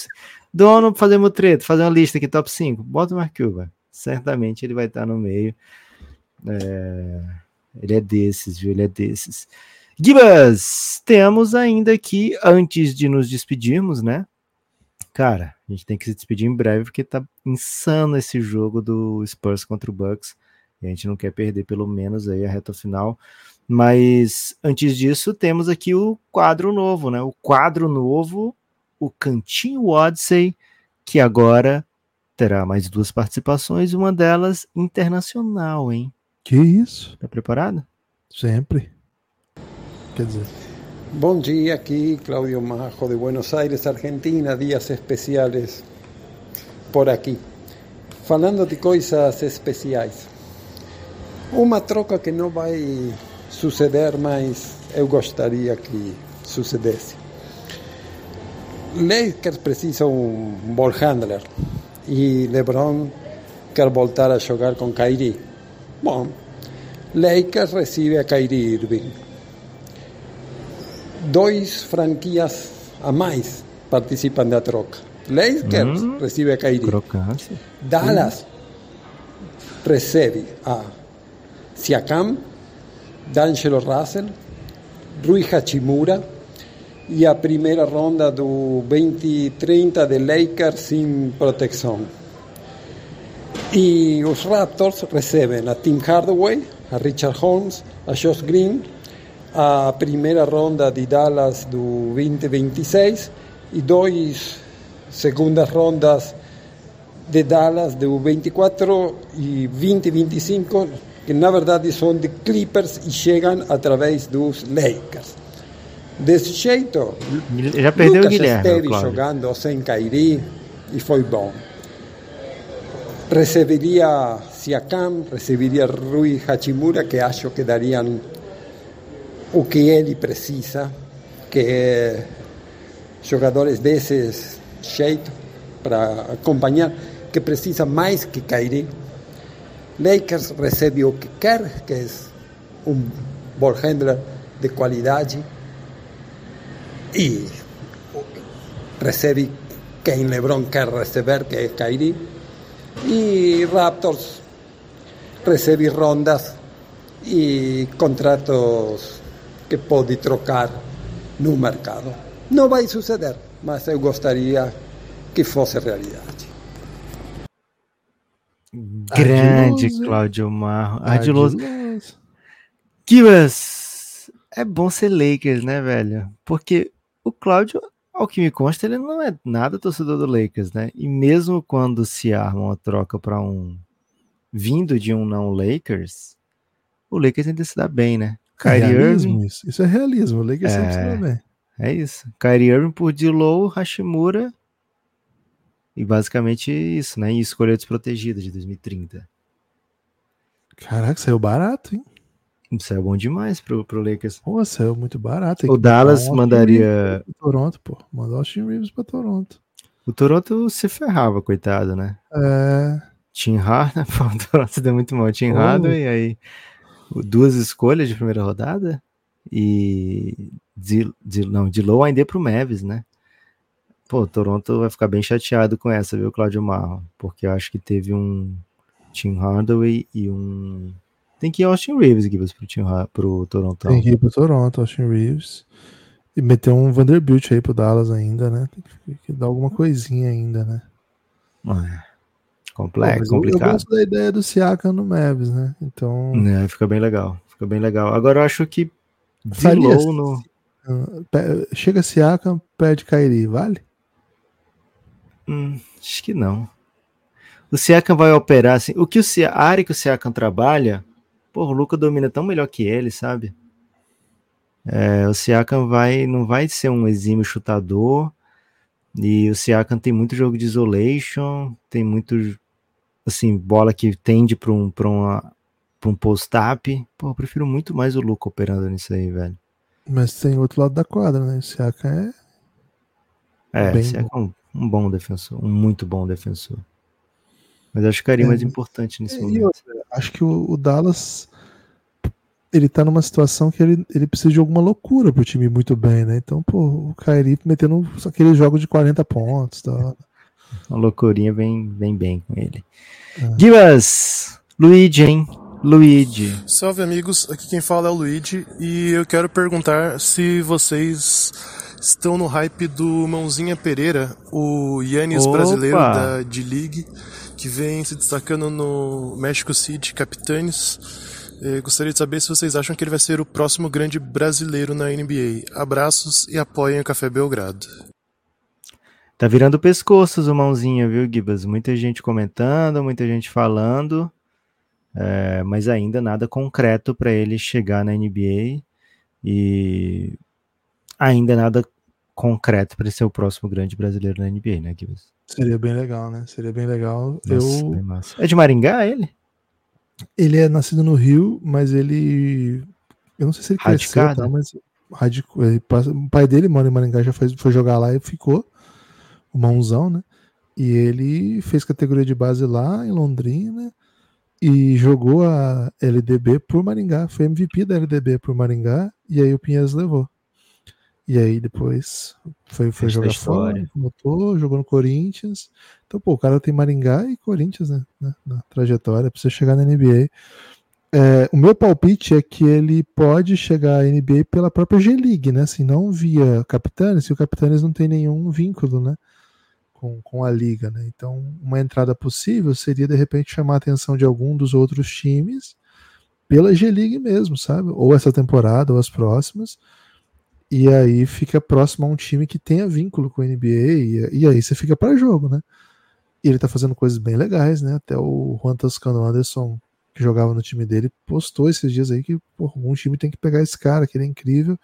C: Dono fazer mutreta, fazer uma lista aqui, top 5. Bota o Mark Cuban. Certamente ele vai estar no meio. É... Ele é desses, viu? Ele é desses. Gibas, temos ainda aqui, antes de nos despedirmos, né? Cara, a gente tem que se despedir em breve, porque tá insano esse jogo do Spurs contra o Bucks. E a gente não quer perder pelo menos aí a reta final. Mas antes disso, temos aqui o quadro novo, né? O quadro novo, o Cantinho Odyssey, que agora terá mais duas participações, uma delas internacional, hein?
B: Que isso?
C: Tá preparado?
B: Sempre. Quer dizer.
D: Bom dia, aqui Claudio Majo de Buenos Aires, Argentina, dias especiais por aqui. Falando de coisas especiais. Uma troca que não vai suceder, mas eu gostaria que sucedesse. Lakers precisa um ball handler e LeBron quer voltar a jogar com Kyrie. Bom, Lakers recebe a Kyrie Irving. Dois franquias a mais participam da troca. Lakers hum, recebe a Kyrie.
C: Crocância.
D: Dallas hum. recebe a Siakam D'Angelo Russell, Rui Hachimura e a primeira ronda do 2030 de Lakers sem proteção. E os Raptors recebem a Tim Hardaway, a Richard Holmes, a Josh Green, a primeira ronda de Dallas do 2026 e dois segundas rondas de Dallas do 24 e 2025 que na verdade são de Clippers e chegam através dos Lakers. Desse jeito,
C: já perdeu
D: Lucas
C: o Guilherme,
D: esteve jogando sem Kairi e foi bom. Receberia Siakam, receberia Rui Hachimura, que acho que dariam o que ele precisa, que é jogadores desses jeito para acompanhar, que precisa mais que Kairi Lakers recebe o que quer, que é um ball de qualidade e recebe quem LeBron quer receber, que é Kyrie. E Raptors recebe rondas e contratos que pode trocar no mercado. Não vai suceder, mas eu gostaria que fosse realidade.
C: Grande. Cláudio Marro. Ardiloso. Kivas, é bom ser Lakers, né, velho? Porque o Cláudio, ao que me consta, ele não é nada torcedor do Lakers, né? E mesmo quando se arma uma troca para um vindo de um não Lakers, o Lakers ainda se dá bem, né?
B: É Kyrie Irving, isso. isso é realismo, o Lakers é, sempre se dá bem.
C: É isso. Kyrie Irving por Dilow, Hashimura e basicamente isso, né? E escolha desprotegida de 2030.
B: Caraca, saiu barato, hein?
C: Saiu bom demais pro, pro Lakers.
B: Pô, saiu muito barato.
C: O Dallas mandaria.
B: Toronto, pô. Mandou o Austin Reeves pra Toronto.
C: O Toronto se ferrava, coitado, né?
B: É.
C: Tim Hardaway, o Toronto deu muito mal. Tim
B: Oh.
C: Hardaway, aí duas escolhas de primeira rodada e de, de, não, de low ainda pro Mavis, né? Pô, Toronto vai ficar bem chateado com essa, viu, Claudio Marro? Porque eu acho que teve um Tim Hardaway e um. Tem que ir Austin Reeves, Gibbs, pro, Tim, pro Toronto.
B: Tem que ir pro Toronto, Austin Reeves. E meter um Vanderbilt aí pro Dallas ainda, né? Tem que, dar alguma coisinha ainda, né?
C: É.
B: Pô,
C: Complexo,
B: mas eu- Eu,
C: complicado.
B: gosto da ideia do Siakam no Mavs, né? Então,
C: É, fica bem legal. Fica bem legal. Agora eu acho que low no.
B: pe- chega Siakam, perde Kairi, vale?
C: Hum, acho que não. O Siakam vai operar assim. O que o Sia- a área que o Siakam trabalha, pô, o Luca domina tão melhor que ele, sabe? É, o Siakam vai, não vai ser um exímio chutador. E o Siakam tem muito jogo de isolation, tem muito assim, bola que tende para um para uma pra um post-up. Pô, eu prefiro muito mais o Luca operando nisso aí, velho.
B: Mas tem outro lado da quadra, né? O Siakam é
C: É,
B: Bem
C: o Siakam um, bom defensor, um muito bom defensor. Mas acho que o Karim é
B: É,
C: mais importante nesse
B: E
C: momento.
B: outra, acho que o, o Dallas ele tá numa situação que ele, ele precisa de alguma loucura pro time ir muito bem, né? Então, pô, o Kyrie metendo aquele jogo de 40 pontos, tá?
C: Uma loucurinha vem, vem bem com ele.
B: É.
C: Gibas, Luigi, hein? Luigi.
E: Salve amigos, aqui quem fala é o Luigi e eu quero perguntar se vocês estão no hype do Mãozinha Pereira, o Yannis
C: Opa!
E: brasileiro da D-League, que vem se destacando no México City Capitanes. Eh, gostaria de saber se vocês acham que ele vai ser o próximo grande brasileiro na NBA. Abraços e apoiem o Café Belgrado.
C: Tá virando pescoços o mãozinha, viu, Gibas? Muita gente comentando, muita gente falando, é, mas ainda nada concreto para ele chegar na NBA e ainda nada concreto para ser o próximo grande brasileiro na NBA, né, Gibas?
B: Seria bem legal, né? Seria bem legal.
C: Nossa,
B: eu,
C: bem. É de Maringá ele?
B: ele é nascido no Rio, mas ele. Eu não sei se ele cresceu,
C: Radicado?
B: tá? Mas passa- o pai dele mora em Maringá, já fez, foi jogar lá e ficou. O mãozão, né? E ele fez categoria de base lá em Londrina e jogou a LDB por Maringá. Foi MVP da LDB por Maringá e aí o Pinhas levou. E aí depois foi, foi jogar fora, voltou, jogou no Corinthians. Então, pô, o cara tem Maringá e Corinthians, né? Na, na trajetória, pra você chegar na NBA. É, o meu palpite é que ele pode chegar à NBA pela própria G-League, né? Assim, não via Capitanes, e o Capitanes não tem nenhum vínculo, né? Com, com a liga, né? Então, uma entrada possível seria, de repente, chamar a atenção de algum dos outros times pela G-League mesmo, sabe? Ou essa temporada, ou as próximas. E aí fica próximo a um time que tenha vínculo com a NBA, e, e aí você fica para jogo, né? E ele tá fazendo coisas bem legais, né? Até o Juan Toscano Anderson, que jogava no time dele, postou esses dias aí que pô, algum time tem que pegar esse cara, que ele é incrível.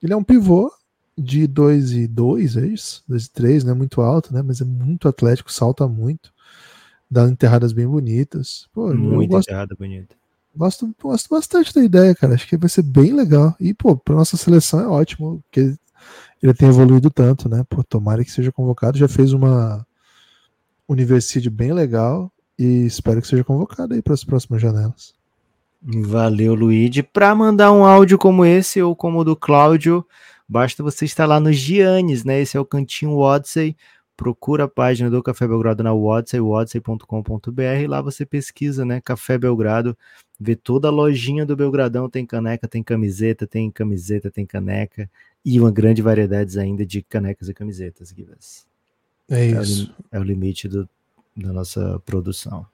B: Ele é um pivô de 2 e 2, é isso? 2 e 3, não é muito alto, né? Mas é muito atlético, salta muito, dá enterradas bem bonitas. Pô,
C: Muito
B: gosto,
C: enterrada, bonita.
B: Gosto, gosto bastante da ideia, cara. Acho que vai ser bem legal. E, pô, pra nossa seleção é ótimo, porque ele tem evoluído tanto, né? Pô, tomara que seja convocado. Já fez uma universidade bem legal e espero que seja convocado aí para as próximas janelas.
C: Valeu, Luigi. Para mandar um áudio como esse ou como o do Cláudio, basta você estar lá no Giannis, né? Esse é o Cantinho Odyssey. Procura a página do Café Belgrado na Odyssey, odyssey.com.br. Lá você pesquisa, né? Café Belgrado, vê toda a lojinha do Belgradão. Tem caneca, tem camiseta, tem camiseta, tem caneca. E uma grande variedade ainda de canecas e camisetas, Guivas.
B: É
C: É o,
B: isso.
C: é o limite do- da nossa produção.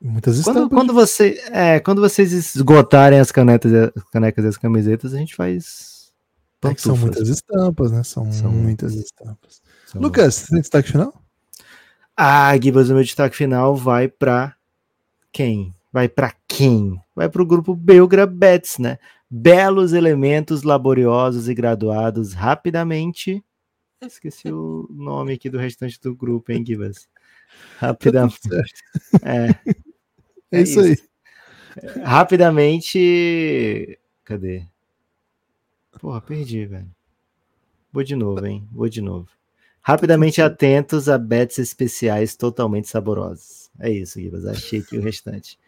B: Muitas
C: Quando,
B: estampas.
C: quando, você, é, quando vocês esgotarem as canetas, as canecas e as camisetas, a gente faz.
B: É são muitas estampas, né? São,
C: São
B: muitas estampas.
C: São-
B: Lucas, você tem destaque final?
C: Ah, Gibas, o meu destaque final vai para quem? Vai para quem? Vai para o grupo Belgra Bets, né? Belos elementos laboriosos e graduados rapidamente. Esqueci o nome aqui do restante do grupo, hein, Gibas? Rapidamente. É,
B: É,
C: É
B: isso,
C: isso.
B: aí.
C: rapidamente. Cadê? Porra, perdi, velho. Vou de novo, hein? Vou de novo. Rapidamente atentos a bets especiais totalmente saborosas. É isso, Gibas. Achei aqui o restante.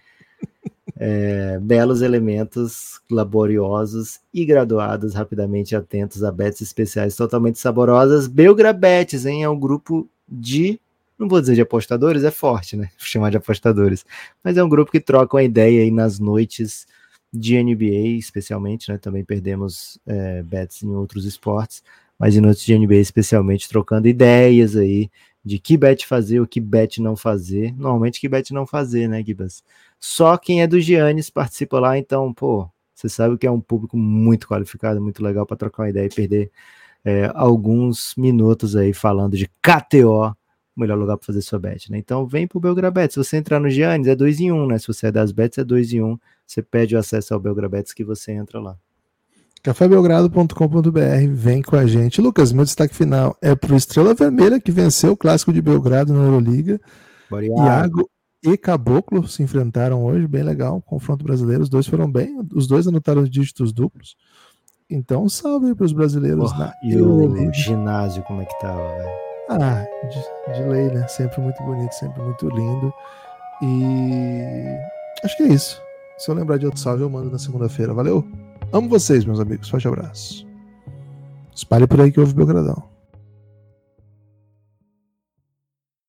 C: É, belos elementos laboriosos e graduados, rapidamente atentos a bets especiais totalmente saborosas. Belgrabetes, hein? É um grupo de. Não vou dizer de apostadores, é forte, né? Vou chamar de apostadores. Mas é um grupo que troca uma ideia aí nas noites de NBA, especialmente, né? Também perdemos é, bets em outros esportes, mas em noites de NBA, especialmente, trocando ideias aí de que bet fazer, o que bet não fazer. Normalmente, que bet não fazer, né, Gibas? Só quem é do Giannis participa lá, então, pô, você sabe que é um público muito qualificado, muito legal para trocar uma ideia e perder é, alguns minutos aí falando de KTO, o melhor lugar para fazer sua bet, né? Então vem pro Belgrabet. Se você entrar no Giannis, é 2 em 1, um, né? Se você é das bets, é 2 em 1. Um. Você pede o acesso ao Belgrabets que você entra lá
B: cafébelgrado.com.br, vem com a gente. Lucas, meu destaque final é para o Estrela Vermelha, que venceu o Clássico de Belgrado na Euroliga. Iago e Caboclo se enfrentaram hoje, bem legal, confronto brasileiro, os dois foram bem, os dois anotaram dígitos duplos. Então, salve para os brasileiros
C: Porra, na E Euroliga. o ginásio, como é que tava, velho?
B: Ah, de, de lei, né? Sempre muito bonito, sempre muito lindo. E acho que é isso. Se eu lembrar de outro salve, eu mando na segunda-feira. Valeu! Amo vocês, meus amigos. Forte abraço. Espalhe por aí que houve Belgradão.